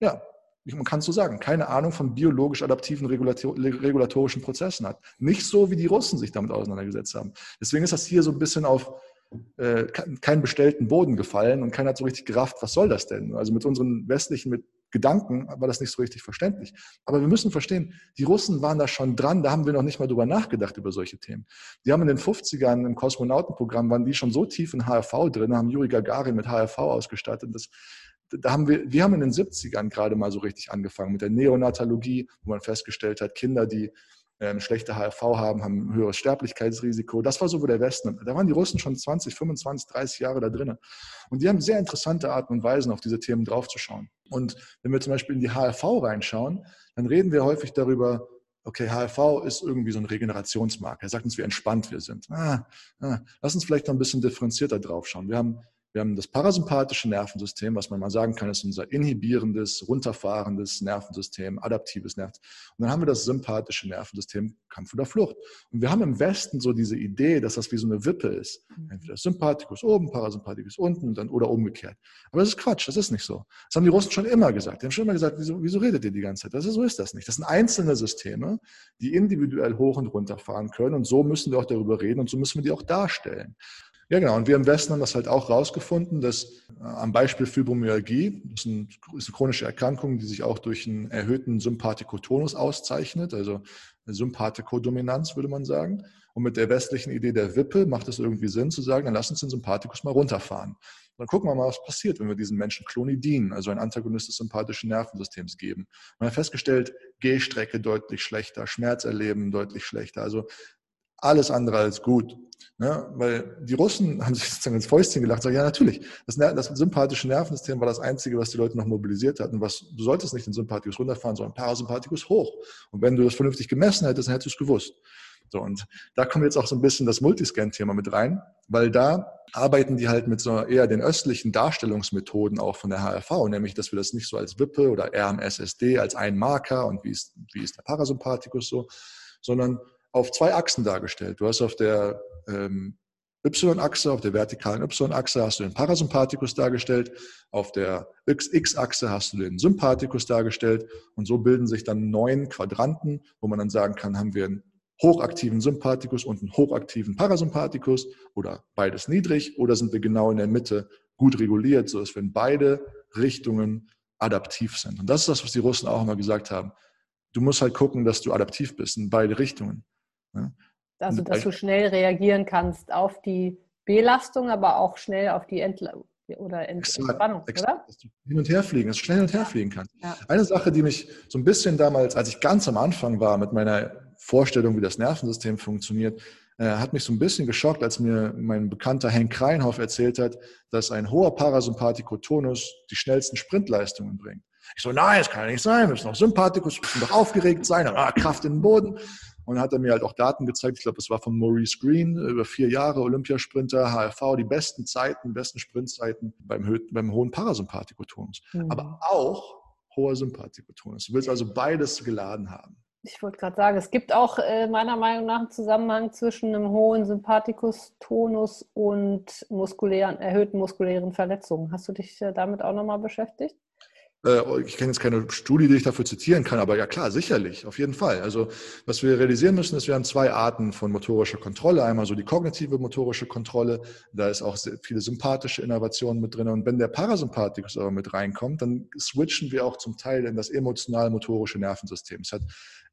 ja, man kann es so sagen, keine Ahnung von biologisch adaptiven regulatorischen Prozessen hat. Nicht so, wie die Russen sich damit auseinandergesetzt haben. Deswegen ist das hier so ein bisschen auf äh, keinen bestellten Boden gefallen und keiner hat so richtig gerafft, was soll das denn? Also mit unseren westlichen mit Gedanken war das nicht so richtig verständlich. Aber wir müssen verstehen, die Russen waren da schon dran, da haben wir noch nicht mal drüber nachgedacht über solche Themen. Die haben in den 50ern im Kosmonautenprogramm, waren die schon so tief in HRV drin, haben Juri Gagarin mit HRV ausgestattet, dass da haben wir, wir haben in den 70ern gerade mal so richtig angefangen mit der Neonatologie, wo man festgestellt hat, Kinder, die ähm, schlechte HRV haben, haben ein höheres Sterblichkeitsrisiko. Das war so wo der Westen. Da waren die Russen schon 20, 25, 30 Jahre da drin. Und die haben sehr interessante Arten und Weisen, auf diese Themen draufzuschauen. Und wenn wir zum Beispiel in die HRV reinschauen, dann reden wir häufig darüber, okay, HRV ist irgendwie so ein Regenerationsmarkt. Er sagt uns, wie entspannt wir sind. Ah, ah, lass uns vielleicht noch ein bisschen differenzierter draufschauen. Wir haben wir haben das parasympathische Nervensystem, was man mal sagen kann, ist unser inhibierendes, runterfahrendes Nervensystem, adaptives Nervensystem. Und dann haben wir das sympathische Nervensystem, Kampf oder Flucht. Und wir haben im Westen so diese Idee, dass das wie so eine Wippe ist. Mhm. Entweder Sympathikus oben, Parasympathikus unten und dann, oder umgekehrt. Aber das ist Quatsch, das ist nicht so. Das haben die Russen schon immer gesagt. Die haben schon immer gesagt, wieso, wieso redet ihr die ganze Zeit? Das ist, so ist das nicht. Das sind einzelne Systeme, die individuell hoch und runter fahren können. Und so müssen wir auch darüber reden und so müssen wir die auch darstellen. Ja, genau. Und wir im Westen haben das halt auch rausgefunden, dass äh, am Beispiel Fibromyalgie, das ist, ein, ist, eine chronische Erkrankung, die sich auch durch einen erhöhten Sympathikotonus auszeichnet, also eine Sympathikodominanz, würde man sagen. Und mit der westlichen Idee der Wippe macht es irgendwie Sinn zu sagen, dann lass uns den Sympathikus mal runterfahren. Dann gucken wir mal, was passiert, wenn wir diesen Menschen Clonidin, also ein Antagonist des sympathischen Nervensystems, geben. Man hat festgestellt, Gehstrecke deutlich schlechter, Schmerzerleben deutlich schlechter. Also alles andere als gut. Ne? Weil die Russen haben sich sozusagen ins Fäustchen gelacht und sagen, ja natürlich, das, das, sympathische Nervensystem war das Einzige, was die Leute noch mobilisiert hatten. Was, du solltest nicht den Sympathikus runterfahren, sondern Parasympathikus hoch. Und wenn du das vernünftig gemessen hättest, dann hättest du es gewusst. So, und da kommt jetzt auch so ein bisschen das Multiscan-Thema mit rein, weil da arbeiten die halt mit so eher den östlichen Darstellungsmethoden auch von der HRV, nämlich, dass wir das nicht so als Wippe oder RMSSD als ein Marker und wie ist, wie ist der Parasympathikus so, sondern auf zwei Achsen dargestellt. Du hast auf der ähm, Y-Achse, auf der vertikalen Y-Achse hast du den Parasympathikus dargestellt, auf der X-Achse hast du den Sympathikus dargestellt und so bilden sich dann neun Quadranten, wo man dann sagen kann, haben wir einen hochaktiven Sympathikus und einen hochaktiven Parasympathikus oder beides niedrig oder sind wir genau in der Mitte gut reguliert, sodass wir in beide Richtungen adaptiv sind. Und das ist das, was die Russen auch immer gesagt haben. Du musst halt gucken, dass du adaptiv bist in beide Richtungen. Also, dass du schnell reagieren kannst auf die Belastung, aber auch schnell auf die Entla oder Entspannung, oder? Dass du hin und her fliegen, dass du schnell hin und her fliegen kannst. Ja. Eine Sache, die mich so ein bisschen damals, als ich ganz am Anfang war mit meiner Vorstellung, wie das Nervensystem funktioniert, äh, hat mich so ein bisschen geschockt, als mir mein bekannter Henk Kreinhoff erzählt hat, dass ein hoher Parasympathikotonus die schnellsten Sprintleistungen bringt. Ich so, nein, das kann ja nicht sein, wir müssen noch Sympathikus, wir müssen doch aufgeregt sein, ah, Kraft in den Boden. Und hat er mir halt auch Daten gezeigt, ich glaube, das war von Maurice Green, über vier Jahre Olympiasprinter, HRV, die besten Zeiten, besten Sprintzeiten beim, beim hohen Parasympathikotonus. Mhm. Aber auch hoher Sympathikotonus. Du willst also beides geladen haben. Ich wollte gerade sagen, es gibt auch äh, meiner Meinung nach einen Zusammenhang zwischen einem hohen Sympathikus-Tonus und muskulären, erhöhten muskulären Verletzungen. Hast du dich äh, damit auch nochmal beschäftigt? Äh, ich kenne jetzt keine Studie, die ich dafür zitieren kann, aber ja klar, sicherlich, auf jeden Fall. Also was wir realisieren müssen, ist, wir haben zwei Arten von motorischer Kontrolle. Einmal so die kognitive motorische Kontrolle, da ist auch viele sympathische Innovationen mit drin. Und wenn der Parasympathikus aber mit reinkommt, dann switchen wir auch zum Teil in das emotional-motorische Nervensystem. Es hat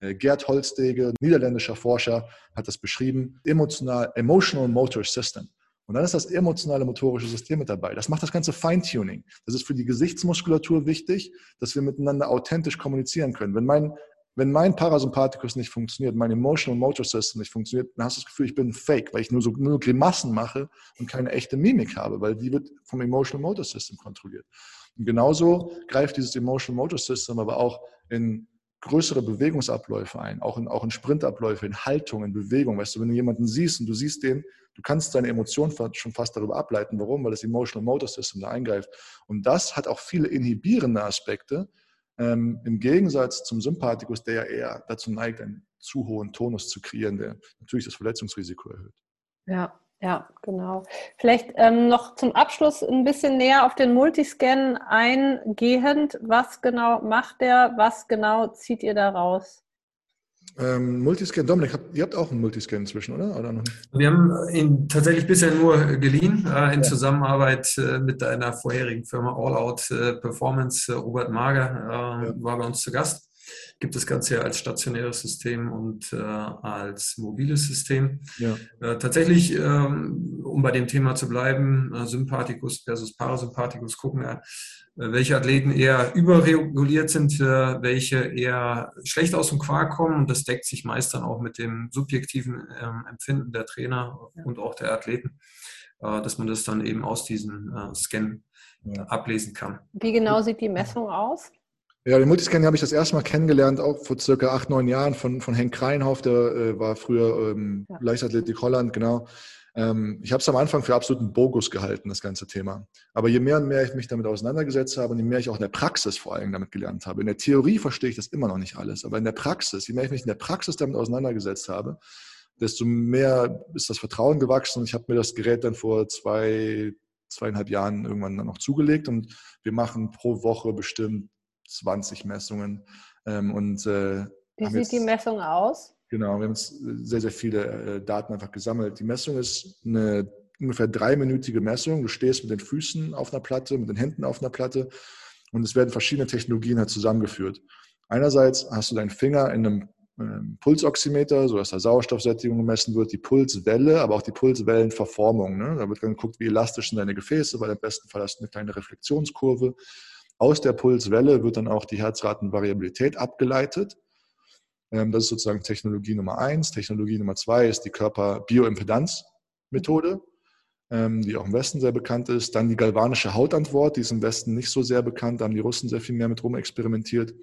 äh, Gerd Holstege, niederländischer Forscher, hat das beschrieben, emotional, emotional motor system. Und dann ist das emotionale motorische System mit dabei. Das macht das ganze Feintuning. Das ist für die Gesichtsmuskulatur wichtig, dass wir miteinander authentisch kommunizieren können. Wenn mein, wenn mein Parasympathikus nicht funktioniert, mein Emotional Motor System nicht funktioniert, dann hast du das Gefühl, ich bin Fake, weil ich nur so nur Grimassen mache und keine echte Mimik habe, weil die wird vom Emotional Motor System kontrolliert. Und genauso greift dieses Emotional Motor System aber auch in größere Bewegungsabläufe ein, auch in, auch in Sprintabläufe, in Haltung, in Bewegung. Weißt du, wenn du jemanden siehst und du siehst den, du kannst deine Emotionen schon fast darüber ableiten. Warum? Weil das Emotional Motor System da eingreift. Und das hat auch viele inhibierende Aspekte, ähm, im Gegensatz zum Sympathikus, der ja eher dazu neigt, einen zu hohen Tonus zu kreieren, der natürlich das Verletzungsrisiko erhöht. Ja, ja, genau. Vielleicht ähm, noch zum Abschluss ein bisschen näher auf den Multiscan eingehend. Was genau macht der? Was genau zieht ihr da raus? Ähm, Multiscan, Dominik, habt, ihr habt auch einen Multiscan inzwischen, oder? oder Wir haben ihn tatsächlich bisher nur geliehen, äh, in ja. Zusammenarbeit äh, mit einer vorherigen Firma All Out äh, Performance. Robert Mager ähm, ja. war bei uns zu Gast gibt das Ganze ja als stationäres System und äh, als mobiles System. Ja. Äh, tatsächlich, ähm, um bei dem Thema zu bleiben, äh, Sympathikus versus Parasympathikus, gucken wir, äh, welche Athleten eher überreguliert sind, äh, welche eher schlecht aus dem Quark kommen. Und das deckt sich meist dann auch mit dem subjektiven ähm, Empfinden der Trainer und auch der Athleten, äh, dass man das dann eben aus diesem Scan ja. ablesen kann. Wie genau sieht die Messung aus? Ja, den Multiscan habe ich das erste Mal kennengelernt, auch vor circa acht, neun Jahren von, von Henk Kreinhoff, der äh, war früher ähm, ja. Leichtathletik Holland, genau. Ähm, ich habe es am Anfang für absoluten Bogus gehalten, das ganze Thema. Aber je mehr und mehr ich mich damit auseinandergesetzt habe und je mehr ich auch in der Praxis vor allem damit gelernt habe, in der Theorie verstehe ich das immer noch nicht alles, aber in der Praxis, je mehr ich mich in der Praxis damit auseinandergesetzt habe, desto mehr ist das Vertrauen gewachsen und ich habe mir das Gerät dann vor zwei, zweieinhalb Jahren irgendwann dann noch zugelegt und wir machen pro Woche bestimmt 20 Messungen. Ähm, und, äh, Wie sieht jetzt, die Messung aus? Genau, wir haben jetzt sehr, sehr viele äh, Daten einfach gesammelt. Die Messung ist eine ungefähr dreiminütige Messung. Du stehst mit den Füßen auf einer Platte, mit den Händen auf einer Platte und es werden verschiedene Technologien halt zusammengeführt. Einerseits hast du deinen Finger in einem ähm, Pulsoximeter, sodass da Sauerstoffsättigung gemessen wird, die Pulswelle, aber auch die Pulswellenverformung. Ne? Da wird dann geguckt, wie elastisch sind deine Gefäße, weil im besten Fall hast du eine kleine Reflexionskurve. Aus der Pulswelle wird dann auch die Herzratenvariabilität abgeleitet. Ähm, das ist sozusagen Technologie Nummer eins. Technologie Nummer zwei ist die Körper-Bioimpedanz-Methode, ähm, die auch im Westen sehr bekannt ist. Dann die galvanische Hautantwort, die ist im Westen nicht so sehr bekannt. Da haben die Russen sehr viel mehr mit rum experimentiert.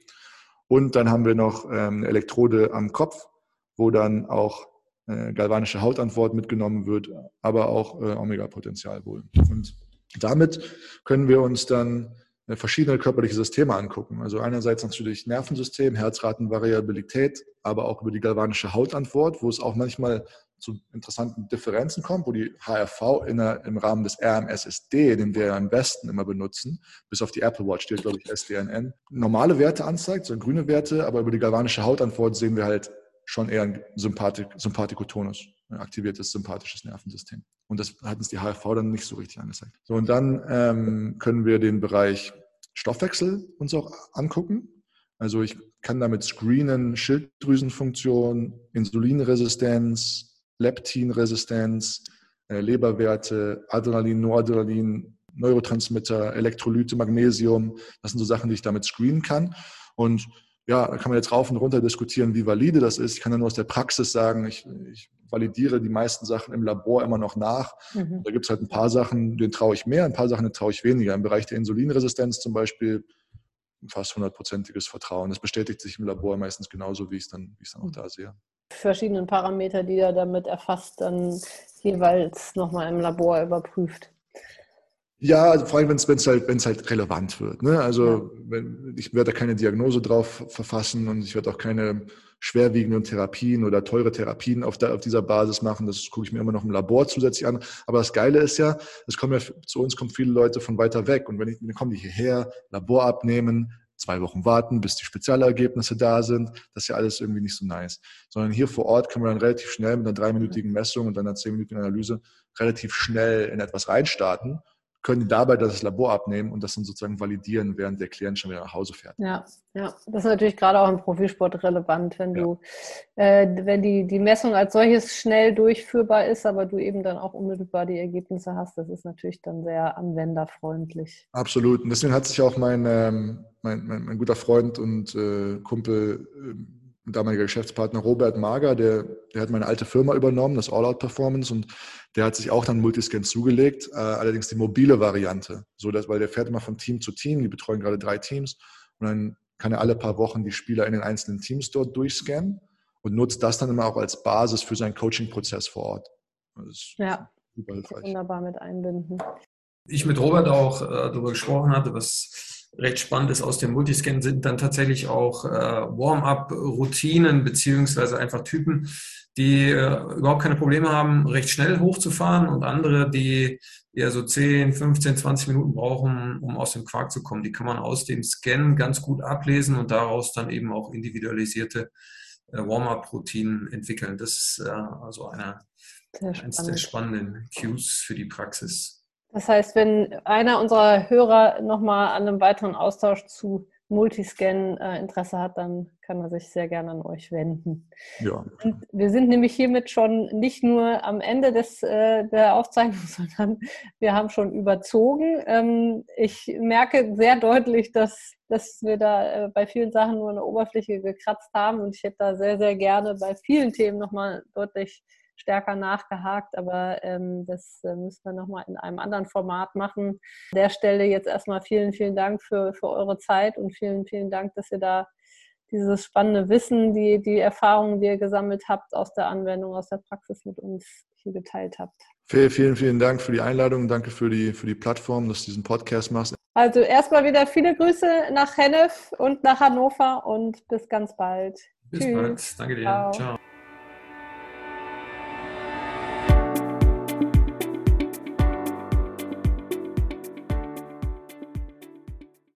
Und dann haben wir noch ähm, eine Elektrode am Kopf, wo dann auch äh, galvanische Hautantwort mitgenommen wird, aber auch äh, Omega-Potenzial wohl. Und damit können wir uns dann verschiedene körperliche Systeme angucken. Also einerseits natürlich Nervensystem, Herzratenvariabilität, aber auch über die galvanische Hautantwort, wo es auch manchmal zu interessanten Differenzen kommt, wo die HRV der, im Rahmen des RMSSD, den wir im Westen immer benutzen, bis auf die Apple Watch steht, glaube ich, SDNN, normale Werte anzeigt, so grüne Werte, aber über die galvanische Hautantwort sehen wir halt schon eher ein Sympathik, Sympathikotonus, ein aktiviertes sympathisches Nervensystem. Und das hat uns die HRV dann nicht so richtig angezeigt. So, und dann ähm, können wir den Bereich Stoffwechsel uns auch angucken. Also ich kann damit screenen, Schilddrüsenfunktion, Insulinresistenz, Leptinresistenz, äh, Leberwerte, Adrenalin, Noradrenalin, Neurotransmitter, Elektrolyte, Magnesium. Das sind so Sachen, die ich damit screenen kann. Und ja, da kann man jetzt rauf und runter diskutieren, wie valide das ist. Ich kann ja nur aus der Praxis sagen, ich, ich validiere die meisten Sachen im Labor immer noch nach. Mhm. Da gibt es halt ein paar Sachen, denen traue ich mehr, ein paar Sachen, denen traue ich weniger. Im Bereich der Insulinresistenz zum Beispiel fast hundertprozentiges Vertrauen. Das bestätigt sich im Labor meistens genauso, wie ich es dann, wie dann auch da sehe verschiedenen Parameter, die er damit erfasst, dann jeweils nochmal im Labor überprüft. Ja, also vor allem, wenn es halt, wenn's halt relevant wird. Ne? Also ja. wenn, ich werde da keine Diagnose drauf verfassen und ich werde auch keine schwerwiegenden Therapien oder teure Therapien auf, der, auf dieser Basis machen. Das gucke ich mir immer noch im Labor zusätzlich an. Aber das Geile ist ja, es kommen ja zu uns kommen viele Leute von weiter weg. Und wenn ich, dann kommen die hierher, Labor abnehmen, zwei Wochen warten, bis die Spezialergebnisse da sind. Das ist ja alles irgendwie nicht so nice. Sondern hier vor Ort können wir dann relativ schnell mit einer dreiminütigen Messung und einer zehnminütigen Analyse relativ schnell in etwas reinstarten können dabei das Labor abnehmen und das dann sozusagen validieren, während der Klient schon wieder nach Hause fährt. Ja, ja. das ist natürlich gerade auch im Profisport relevant, wenn du, ja. äh, wenn die, die Messung als solches schnell durchführbar ist, aber du eben dann auch unmittelbar die Ergebnisse hast, das ist natürlich dann sehr anwenderfreundlich. Absolut. Und deswegen hat sich auch mein, ähm, mein, mein, mein, guter Freund und äh, Kumpel äh, damaliger Geschäftspartner Robert Mager, der, der hat meine alte Firma übernommen, das All Out Performance, und der hat sich auch dann Multiscan zugelegt, äh, allerdings die mobile Variante, so dass, weil der fährt immer von Team zu Team, die betreuen gerade drei Teams, und dann kann er alle paar Wochen die Spieler in den einzelnen Teams dort durchscannen und nutzt das dann immer auch als Basis für seinen Coaching-Prozess vor Ort. ja, wunderbar mit einbinden. Ich mit Robert auch äh, darüber gesprochen hatte, was recht spannend ist aus dem Multiscan, sind dann tatsächlich auch äh, Warm-up-Routinen beziehungsweise einfach Typen, die äh, überhaupt keine Probleme haben, recht schnell hochzufahren und andere, die eher so 10, 15, 20 Minuten brauchen, um aus dem Quark zu kommen. Die kann man aus dem Scan ganz gut ablesen und daraus dann eben auch individualisierte äh, Warm-up-Routinen entwickeln. Das ist äh, also einer eines der spannenden Cues für die Praxis. Das heißt, wenn einer unserer Hörer nochmal an einem weiteren Austausch zu Multiscan äh, Interesse hat, dann kann er sich sehr gerne an euch wenden. Ja. Und wir sind nämlich hiermit schon nicht nur am Ende des, äh, der Aufzeichnung, sondern wir haben schon überzogen. Ähm, ich merke sehr deutlich, dass, dass wir da äh, bei vielen Sachen nur eine Oberfläche gekratzt haben und ich hätte da sehr, sehr gerne bei vielen Themen nochmal deutlich stärker nachgehakt, aber ähm, das äh, müssen wir nochmal in einem anderen Format machen. An der Stelle jetzt erstmal vielen, vielen Dank für, für eure Zeit und vielen, vielen Dank, dass ihr da dieses spannende Wissen, die, die Erfahrungen, die ihr gesammelt habt aus der Anwendung, aus der Praxis mit uns hier geteilt habt. Vielen, vielen, vielen Dank für die Einladung. Danke für die, für die Plattform, dass du diesen Podcast machst. Also erstmal wieder viele Grüße nach Hennef und nach Hannover und bis ganz bald. Bis Tschüss. bald. Danke dir. Ciao. Ciao.